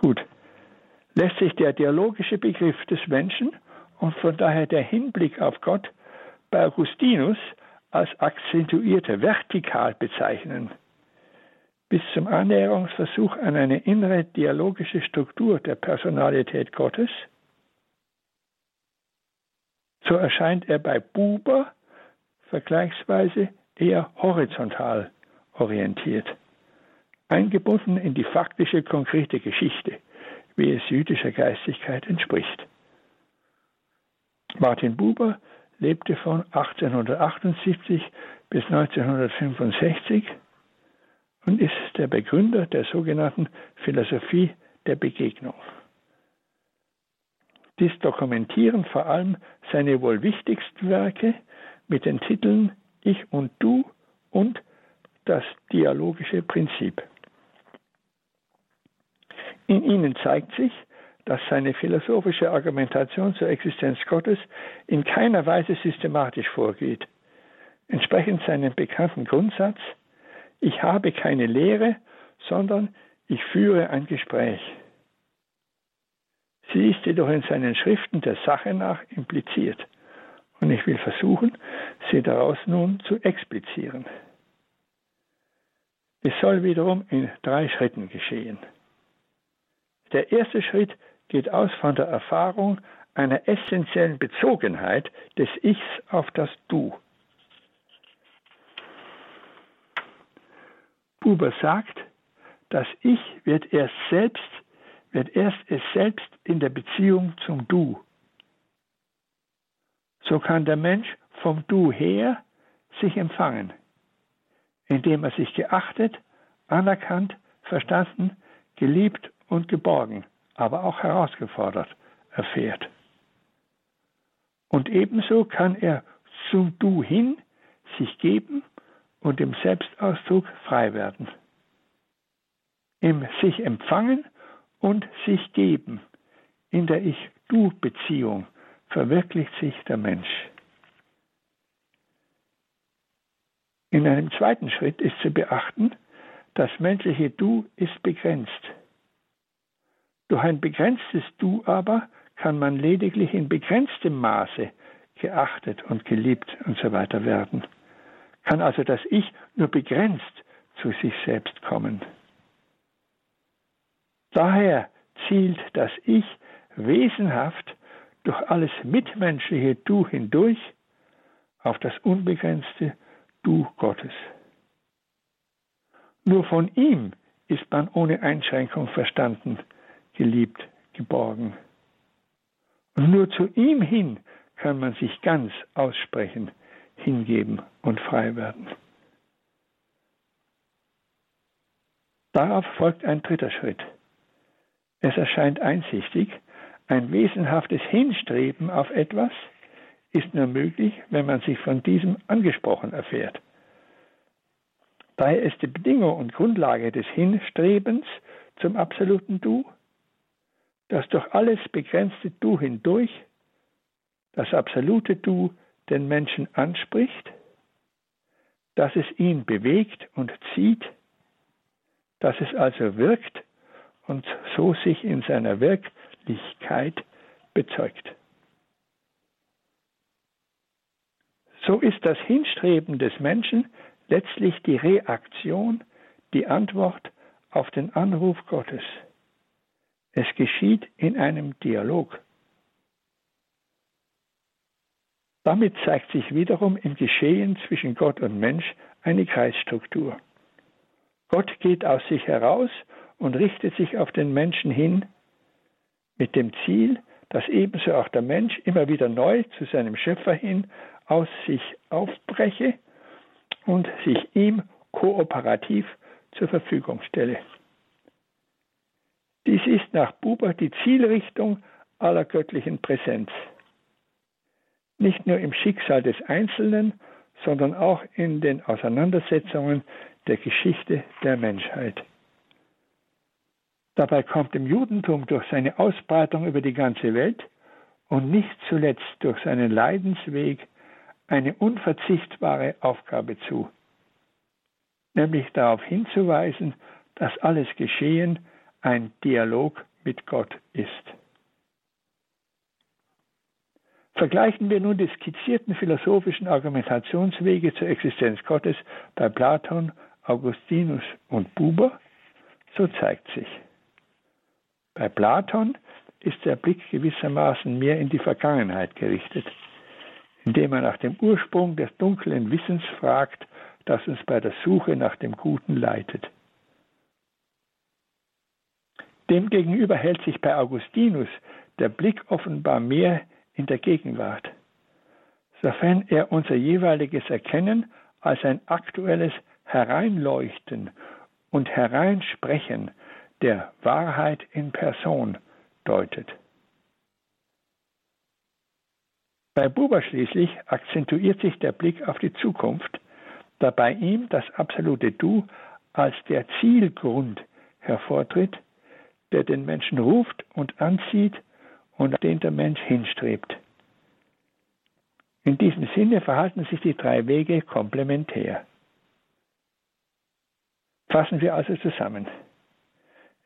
Gut, lässt sich der dialogische Begriff des Menschen und von daher der Hinblick auf Gott bei Augustinus als akzentuierte vertikal bezeichnen. Bis zum Annäherungsversuch an eine innere dialogische Struktur der Personalität Gottes, so erscheint er bei Buber vergleichsweise eher horizontal orientiert, eingebunden in die faktische, konkrete Geschichte, wie es jüdischer Geistigkeit entspricht. Martin Buber lebte von 1878 bis 1965 und ist der Begründer der sogenannten Philosophie der Begegnung. Dies dokumentieren vor allem seine wohl wichtigsten Werke mit den Titeln Ich und Du und das dialogische Prinzip. In ihnen zeigt sich, dass seine philosophische Argumentation zur Existenz Gottes in keiner Weise systematisch vorgeht. Entsprechend seinem bekannten Grundsatz, ich habe keine Lehre, sondern ich führe ein Gespräch. Sie ist jedoch in seinen Schriften der Sache nach impliziert. Und ich will versuchen, sie daraus nun zu explizieren. Es soll wiederum in drei Schritten geschehen. Der erste Schritt geht aus von der Erfahrung einer essentiellen Bezogenheit des Ichs auf das Du. Buber sagt, das Ich wird erst selbst, wird erst es selbst in der Beziehung zum Du. So kann der Mensch vom Du her sich empfangen, indem er sich geachtet, anerkannt, verstanden, geliebt und geborgen, aber auch herausgefordert erfährt. Und ebenso kann er zum Du hin sich geben und im Selbstausdruck frei werden. Im sich empfangen und sich geben, in der Ich-Du-Beziehung verwirklicht sich der Mensch. In einem zweiten Schritt ist zu beachten, das menschliche Du ist begrenzt. Durch ein begrenztes Du aber kann man lediglich in begrenztem Maße geachtet und geliebt und so weiter werden kann also das Ich nur begrenzt zu sich selbst kommen. Daher zielt das Ich wesenhaft durch alles mitmenschliche Du hindurch auf das unbegrenzte Du Gottes. Nur von ihm ist man ohne Einschränkung verstanden, geliebt, geborgen. Und nur zu ihm hin kann man sich ganz aussprechen, hingeben und frei werden. Darauf folgt ein dritter Schritt. Es erscheint einsichtig, Ein wesenhaftes Hinstreben auf etwas ist nur möglich, wenn man sich von diesem angesprochen erfährt. Daher ist die Bedingung und Grundlage des Hinstrebens zum absoluten Du, dass durch alles begrenzte Du hindurch das absolute Du den Menschen anspricht, dass es ihn bewegt und zieht, dass es also wirkt und so sich in seiner Wirklichkeit bezeugt. So ist das Hinstreben des Menschen letztlich die Reaktion, die Antwort auf den Anruf Gottes. Es geschieht in einem Dialog. Damit zeigt sich wiederum im Geschehen zwischen Gott und Mensch eine Kreisstruktur. Gott geht aus sich heraus und richtet sich auf den Menschen hin, mit dem Ziel, dass ebenso auch der Mensch immer wieder neu zu seinem Schöpfer hin aus sich aufbreche und sich ihm kooperativ zur Verfügung stelle. Dies ist nach Buber die Zielrichtung aller göttlichen Präsenz. Nicht nur im Schicksal des Einzelnen, sondern auch in den Auseinandersetzungen der Geschichte der Menschheit. Dabei kommt dem Judentum durch seine Ausbreitung über die ganze Welt und nicht zuletzt durch seinen Leidensweg eine unverzichtbare Aufgabe zu, nämlich darauf hinzuweisen, dass alles Geschehen ein Dialog mit Gott ist. Vergleichen wir nun die skizzierten philosophischen Argumentationswege zur Existenz Gottes bei Platon, Augustinus und Buber, so zeigt sich. Bei Platon ist der Blick gewissermaßen mehr in die Vergangenheit gerichtet indem er nach dem Ursprung des dunklen Wissens fragt, das uns bei der Suche nach dem Guten leitet. Demgegenüber hält sich bei Augustinus der Blick offenbar mehr in der Gegenwart, sofern er unser jeweiliges Erkennen als ein aktuelles Hereinleuchten und Hereinsprechen der Wahrheit in Person deutet. Bei Buber schließlich akzentuiert sich der Blick auf die Zukunft, da bei ihm das absolute Du als der Zielgrund hervortritt, der den Menschen ruft und anzieht und den der Mensch hinstrebt. In diesem Sinne verhalten sich die drei Wege komplementär. Fassen wir also zusammen.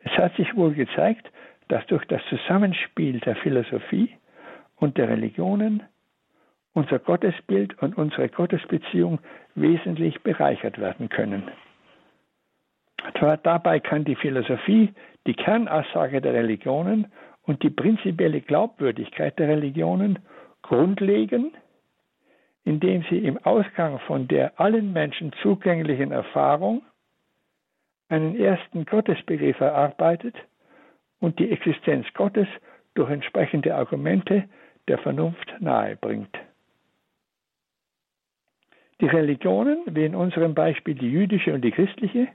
Es hat sich wohl gezeigt, dass durch das Zusammenspiel der Philosophie und der Religionen unser Gottesbild und unsere Gottesbeziehung wesentlich bereichert werden können. Dabei kann die Philosophie die Kernaussage der Religionen und die prinzipielle Glaubwürdigkeit der Religionen grundlegen, indem sie im Ausgang von der allen Menschen zugänglichen Erfahrung einen ersten Gottesbegriff erarbeitet und die Existenz Gottes durch entsprechende Argumente der Vernunft nahebringt. Die Religionen, wie in unserem Beispiel die jüdische und die christliche,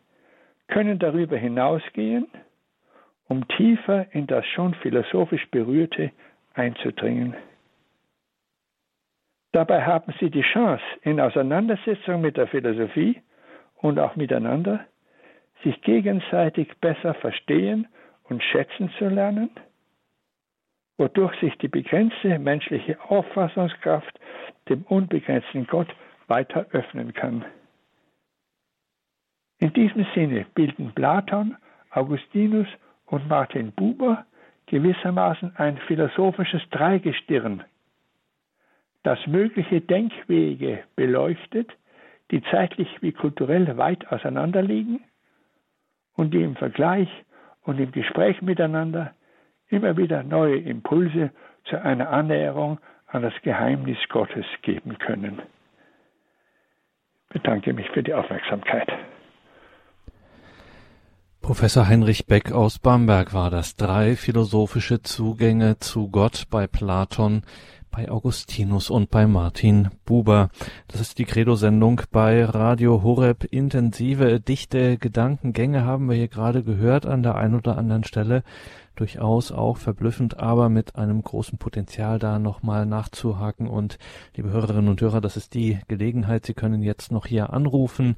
können darüber hinausgehen, um tiefer in das schon philosophisch Berührte einzudringen. Dabei haben sie die Chance, in Auseinandersetzung mit der Philosophie und auch miteinander, sich gegenseitig besser verstehen und schätzen zu lernen, wodurch sich die begrenzte menschliche Auffassungskraft dem unbegrenzten Gott weiter öffnen kann. In diesem Sinne bilden Platon, Augustinus und Martin Buber gewissermaßen ein philosophisches Dreigestirn, das mögliche Denkwege beleuchtet, die zeitlich wie kulturell weit auseinanderliegen und die im Vergleich und im Gespräch miteinander immer wieder neue Impulse zu einer Annäherung an das Geheimnis Gottes geben können bedanke mich für die Aufmerksamkeit. Professor Heinrich Beck aus Bamberg war das. Drei philosophische Zugänge zu Gott bei Platon, bei Augustinus und bei Martin Buber. Das ist die Credo-Sendung bei Radio Horeb. Intensive, dichte Gedankengänge haben wir hier gerade gehört an der einen oder anderen Stelle. Durchaus auch verblüffend, aber mit einem großen Potenzial da nochmal nachzuhaken. Und liebe Hörerinnen und Hörer, das ist die Gelegenheit. Sie können jetzt noch hier anrufen.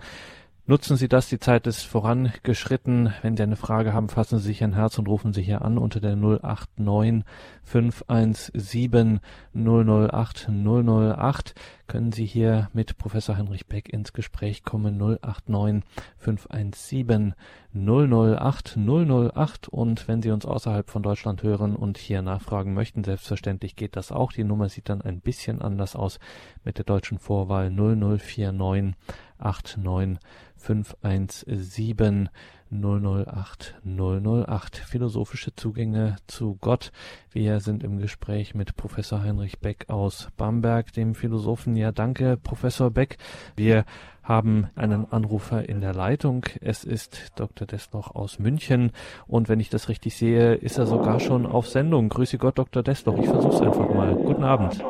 Nutzen Sie das, die Zeit ist vorangeschritten. Wenn Sie eine Frage haben, fassen Sie sich ein Herz und rufen Sie hier an unter der 089 517 008 008. Können Sie hier mit Professor Heinrich Beck ins Gespräch kommen 089 517 008 008 und wenn Sie uns außerhalb von Deutschland hören und hier nachfragen möchten, selbstverständlich geht das auch. Die Nummer sieht dann ein bisschen anders aus mit der deutschen Vorwahl 0049 89 517 008 008. Philosophische Zugänge zu Gott. Wir sind im Gespräch mit Professor Heinrich Beck aus Bamberg, dem Philosophen. Ja, danke, Professor Beck. Wir haben einen Anrufer in der Leitung. Es ist Dr. Desloch aus München. Und wenn ich das richtig sehe, ist er sogar schon auf Sendung. Grüße Gott, Dr. Desloch. Ich versuche es einfach mal. Guten Abend.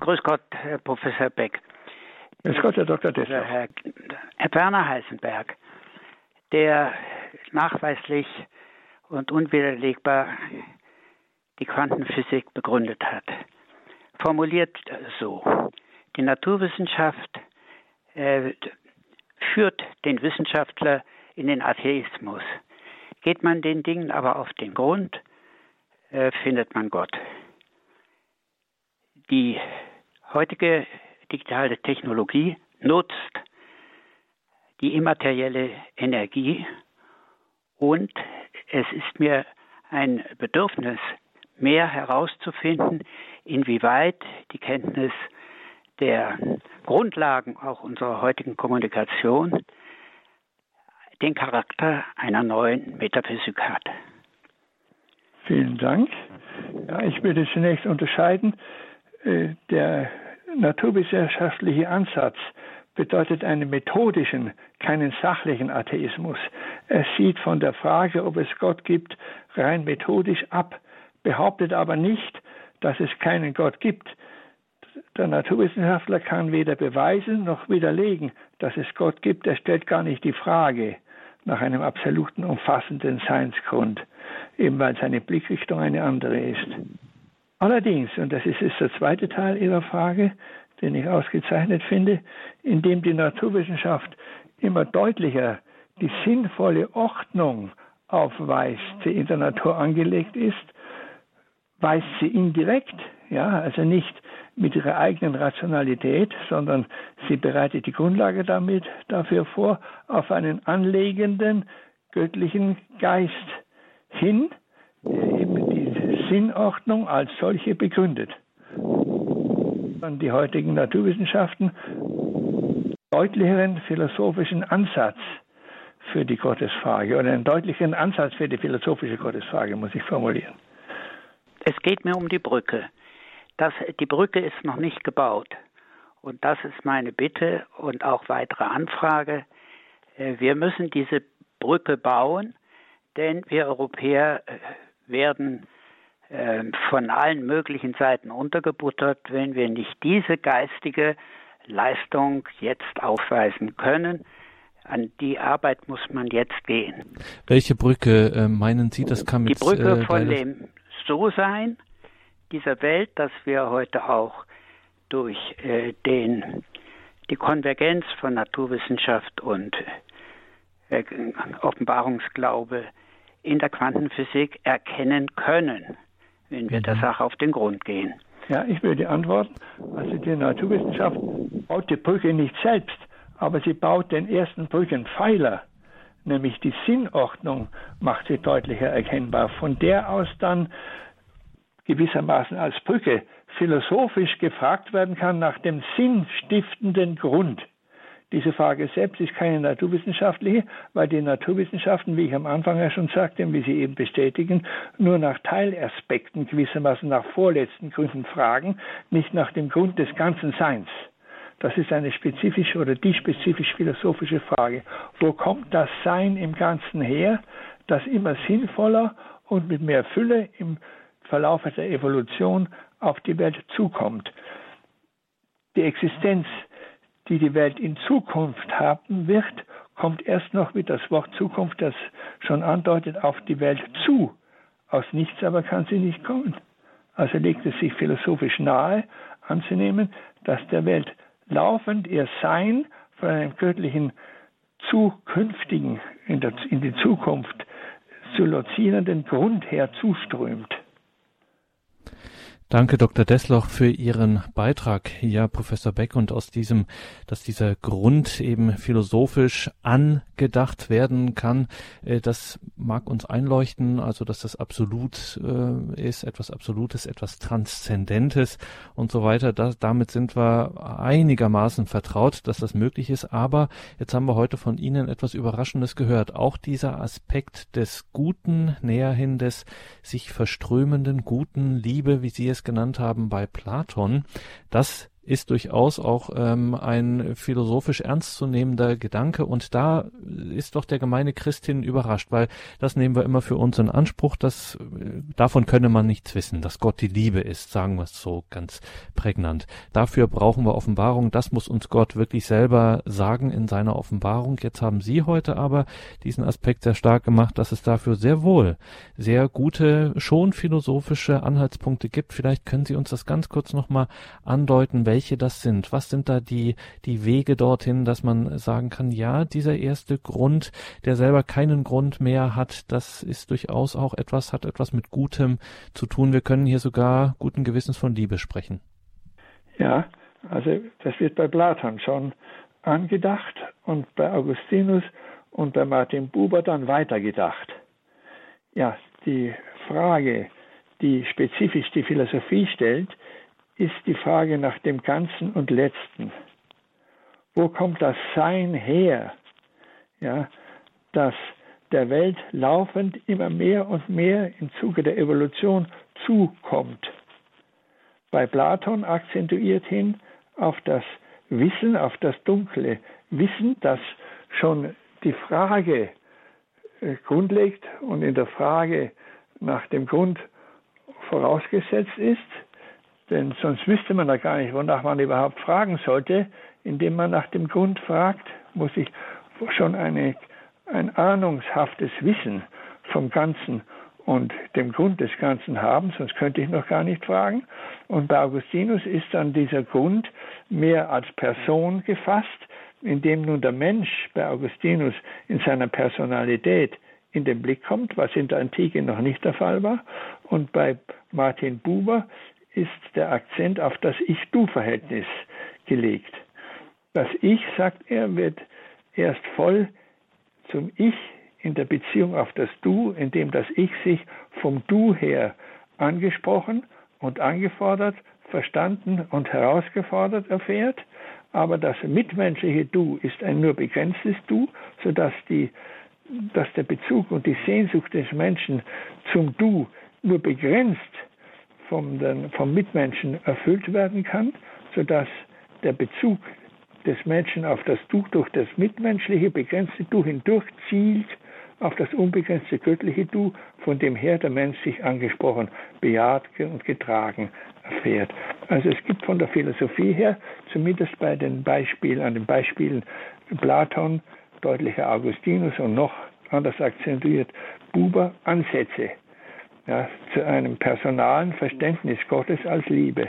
Grüß Gott, Herr Professor Beck. Grüß Gott, Herr Dr. Dessler. Herr, Herr Werner Heisenberg, der nachweislich und unwiderlegbar die Quantenphysik begründet hat, formuliert so, die Naturwissenschaft äh, führt den Wissenschaftler in den Atheismus. Geht man den Dingen aber auf den Grund, äh, findet man Gott. Die heutige digitale Technologie nutzt die immaterielle Energie und es ist mir ein Bedürfnis, mehr herauszufinden, inwieweit die Kenntnis der Grundlagen auch unserer heutigen Kommunikation den Charakter einer neuen Metaphysik hat. Vielen Dank. Ja, ich würde zunächst unterscheiden. Äh, der naturwissenschaftliche Ansatz bedeutet einen methodischen, keinen sachlichen Atheismus. Er sieht von der Frage, ob es Gott gibt, rein methodisch ab, behauptet aber nicht, dass es keinen Gott gibt. Der Naturwissenschaftler kann weder beweisen noch widerlegen, dass es Gott gibt. Er stellt gar nicht die Frage nach einem absoluten, umfassenden Seinsgrund, eben weil seine Blickrichtung eine andere ist. Allerdings, und das ist, ist der zweite Teil Ihrer Frage, den ich ausgezeichnet finde, indem die Naturwissenschaft immer deutlicher die sinnvolle Ordnung aufweist, die in der Natur angelegt ist, weist sie indirekt, ja, also nicht mit ihrer eigenen Rationalität, sondern sie bereitet die Grundlage damit dafür vor, auf einen anlegenden göttlichen Geist hin, der eben Sinnordnung als solche begründet. Die heutigen Naturwissenschaften deutlicheren philosophischen Ansatz für die Gottesfrage oder einen deutlichen Ansatz für die philosophische Gottesfrage, muss ich formulieren. Es geht mir um die Brücke. Das, die Brücke ist noch nicht gebaut. Und das ist meine Bitte und auch weitere Anfrage. Äh, wir müssen diese Brücke bauen, denn wir Europäer äh, werden von allen möglichen Seiten untergebuttert, wenn wir nicht diese geistige Leistung jetzt aufweisen können. An die Arbeit muss man jetzt gehen. Welche Brücke äh, meinen Sie? Das kann mit, Die Brücke äh, von dem So-Sein dieser Welt, dass wir heute auch durch äh, den, die Konvergenz von Naturwissenschaft und äh, Offenbarungsglaube in der Quantenphysik erkennen können, wenn wir der mhm. Sache auf den Grund gehen. Ja, ich würde antworten, also die Naturwissenschaft baut die Brücke nicht selbst, aber sie baut den ersten Brückenpfeiler, nämlich die Sinnordnung macht sie deutlicher erkennbar. Von der aus dann gewissermaßen als Brücke philosophisch gefragt werden kann nach dem sinnstiftenden Grund. Diese Frage selbst ist keine naturwissenschaftliche, weil die Naturwissenschaften, wie ich am Anfang ja schon sagte und wie Sie eben bestätigen, nur nach Teilaspekten gewissermaßen nach vorletzten Gründen fragen, nicht nach dem Grund des ganzen Seins. Das ist eine spezifische oder die spezifisch philosophische Frage. Wo kommt das Sein im Ganzen her, das immer sinnvoller und mit mehr Fülle im Verlauf der Evolution auf die Welt zukommt. Die Existenz, die die Welt in Zukunft haben wird, kommt erst noch, wie das Wort Zukunft das schon andeutet, auf die Welt zu. Aus nichts aber kann sie nicht kommen. Also legt es sich philosophisch nahe, anzunehmen, dass der Welt laufend ihr Sein von einem göttlichen zukünftigen, in, der, in die Zukunft zu lozierenden Grund her zuströmt. Danke, Dr. Desloch, für Ihren Beitrag. Ja, Professor Beck, und aus diesem, dass dieser Grund eben philosophisch angedacht werden kann, äh, das mag uns einleuchten, also dass das absolut äh, ist, etwas Absolutes, etwas Transzendentes und so weiter. Das, damit sind wir einigermaßen vertraut, dass das möglich ist. Aber jetzt haben wir heute von Ihnen etwas Überraschendes gehört. Auch dieser Aspekt des Guten, näherhin des sich verströmenden Guten, Liebe, wie Sie es genannt haben bei Platon, das ist durchaus auch ähm, ein philosophisch ernstzunehmender Gedanke und da ist doch der gemeine Christin überrascht, weil das nehmen wir immer für uns in Anspruch, dass äh, davon könne man nichts wissen, dass Gott die Liebe ist, sagen wir es so ganz prägnant. Dafür brauchen wir Offenbarung, das muss uns Gott wirklich selber sagen in seiner Offenbarung. Jetzt haben Sie heute aber diesen Aspekt sehr stark gemacht, dass es dafür sehr wohl sehr gute, schon philosophische Anhaltspunkte gibt. Vielleicht können Sie uns das ganz kurz nochmal andeuten, welche welche das sind. Was sind da die, die Wege dorthin, dass man sagen kann, ja, dieser erste Grund, der selber keinen Grund mehr hat, das ist durchaus auch etwas, hat etwas mit Gutem zu tun. Wir können hier sogar guten Gewissens von Liebe sprechen. Ja, also das wird bei Platon schon angedacht und bei Augustinus und bei Martin Buber dann weitergedacht. Ja, die Frage, die spezifisch die Philosophie stellt, ist die Frage nach dem Ganzen und Letzten. Wo kommt das Sein her, ja, das der Welt laufend immer mehr und mehr im Zuge der Evolution zukommt? Bei Platon akzentuiert hin auf das Wissen, auf das dunkle Wissen, das schon die Frage äh, grundlegt und in der Frage nach dem Grund vorausgesetzt ist, denn sonst wüsste man da gar nicht, wonach man überhaupt fragen sollte. Indem man nach dem Grund fragt, muss ich schon eine, ein ahnungshaftes Wissen vom Ganzen und dem Grund des Ganzen haben, sonst könnte ich noch gar nicht fragen. Und bei Augustinus ist dann dieser Grund mehr als Person gefasst, indem nun der Mensch bei Augustinus in seiner Personalität in den Blick kommt, was in der Antike noch nicht der Fall war. Und bei Martin Buber ist der Akzent auf das Ich-Du-Verhältnis gelegt. Das Ich, sagt er, wird erst voll zum Ich in der Beziehung auf das Du, indem das Ich sich vom Du her angesprochen und angefordert, verstanden und herausgefordert erfährt. Aber das mitmenschliche Du ist ein nur begrenztes Du, sodass die, dass der Bezug und die Sehnsucht des Menschen zum Du nur begrenzt vom, vom Mitmenschen erfüllt werden kann, sodass der Bezug des Menschen auf das Tuch durch das mitmenschliche begrenzte Tuch hindurch zielt auf das unbegrenzte göttliche Du, von dem her der Mensch sich angesprochen, bejaht und getragen erfährt. Also es gibt von der Philosophie her, zumindest bei den Beispielen, an den Beispielen Platon, deutlicher Augustinus und noch anders akzentuiert Buber, Ansätze ja, zu einem personalen Verständnis Gottes als Liebe.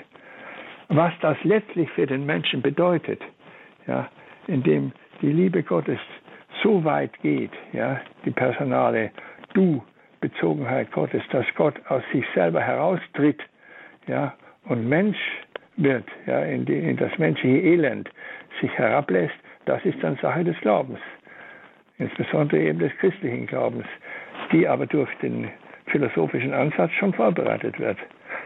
Was das letztlich für den Menschen bedeutet, ja, indem die Liebe Gottes so weit geht, ja, die personale Du-Bezogenheit Gottes, dass Gott aus sich selber heraustritt ja, und Mensch wird, ja, in, die, in das menschliche Elend sich herablässt, das ist dann Sache des Glaubens, insbesondere eben des christlichen Glaubens, die aber durch den philosophischen Ansatz schon vorbereitet wird.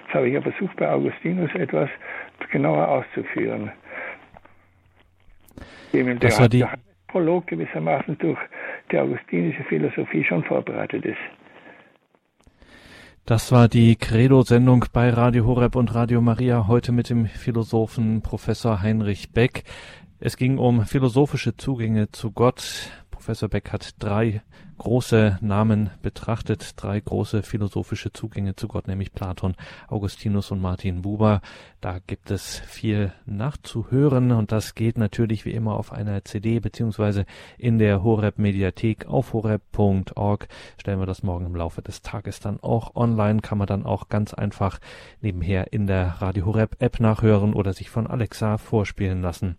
Das habe ich ja versucht, bei Augustinus etwas genauer auszuführen. Dem das der, der Prolog gewissermaßen durch die augustinische Philosophie schon vorbereitet ist. Das war die Credo-Sendung bei Radio Horeb und Radio Maria heute mit dem Philosophen Professor Heinrich Beck. Es ging um philosophische Zugänge zu Gott. Professor Beck hat drei große Namen betrachtet, drei große philosophische Zugänge zu Gott, nämlich Platon, Augustinus und Martin Buber. Da gibt es viel nachzuhören und das geht natürlich wie immer auf einer CD beziehungsweise in der Horeb Mediathek auf horeb.org. Stellen wir das morgen im Laufe des Tages dann auch online, kann man dann auch ganz einfach nebenher in der Radio Horeb App nachhören oder sich von Alexa vorspielen lassen.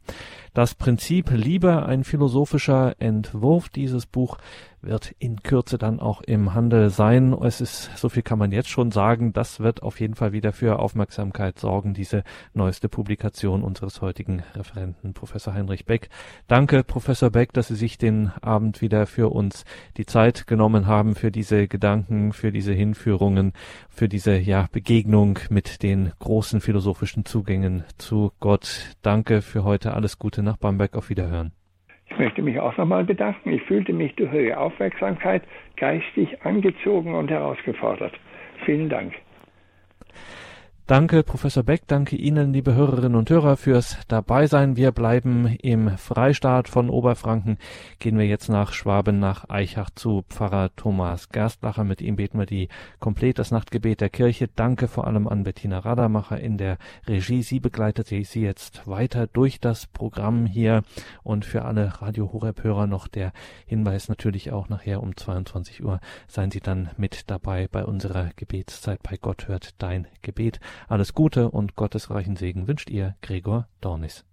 Das Prinzip Liebe, ein philosophischer Entwurf dieses Buch wird in Kürze dann auch im Handel sein. Es ist, so viel kann man jetzt schon sagen, das wird auf jeden Fall wieder für Aufmerksamkeit sorgen, diese neueste Publikation unseres heutigen Referenten, Professor Heinrich Beck. Danke, Professor Beck, dass Sie sich den Abend wieder für uns die Zeit genommen haben, für diese Gedanken, für diese Hinführungen, für diese, ja, Begegnung mit den großen philosophischen Zugängen zu Gott. Danke für heute. Alles Gute nach Bamberg. Auf Wiederhören. Ich möchte mich auch nochmal bedanken. Ich fühlte mich durch Ihre Aufmerksamkeit geistig angezogen und herausgefordert. Vielen Dank. Danke, Professor Beck. Danke Ihnen, liebe Hörerinnen und Hörer, fürs Dabeisein. Wir bleiben im Freistaat von Oberfranken. Gehen wir jetzt nach Schwaben, nach Eichach zu Pfarrer Thomas Gerstlacher. Mit ihm beten wir die komplett das Nachtgebet der Kirche. Danke vor allem an Bettina Radermacher in der Regie. Sie begleitet Sie jetzt weiter durch das Programm hier. Und für alle Radio Horeb-Hörer noch der Hinweis natürlich auch nachher um 22 Uhr seien Sie dann mit dabei bei unserer Gebetszeit bei Gott hört dein Gebet. Alles Gute und gottesreichen Segen wünscht ihr Gregor Dornis.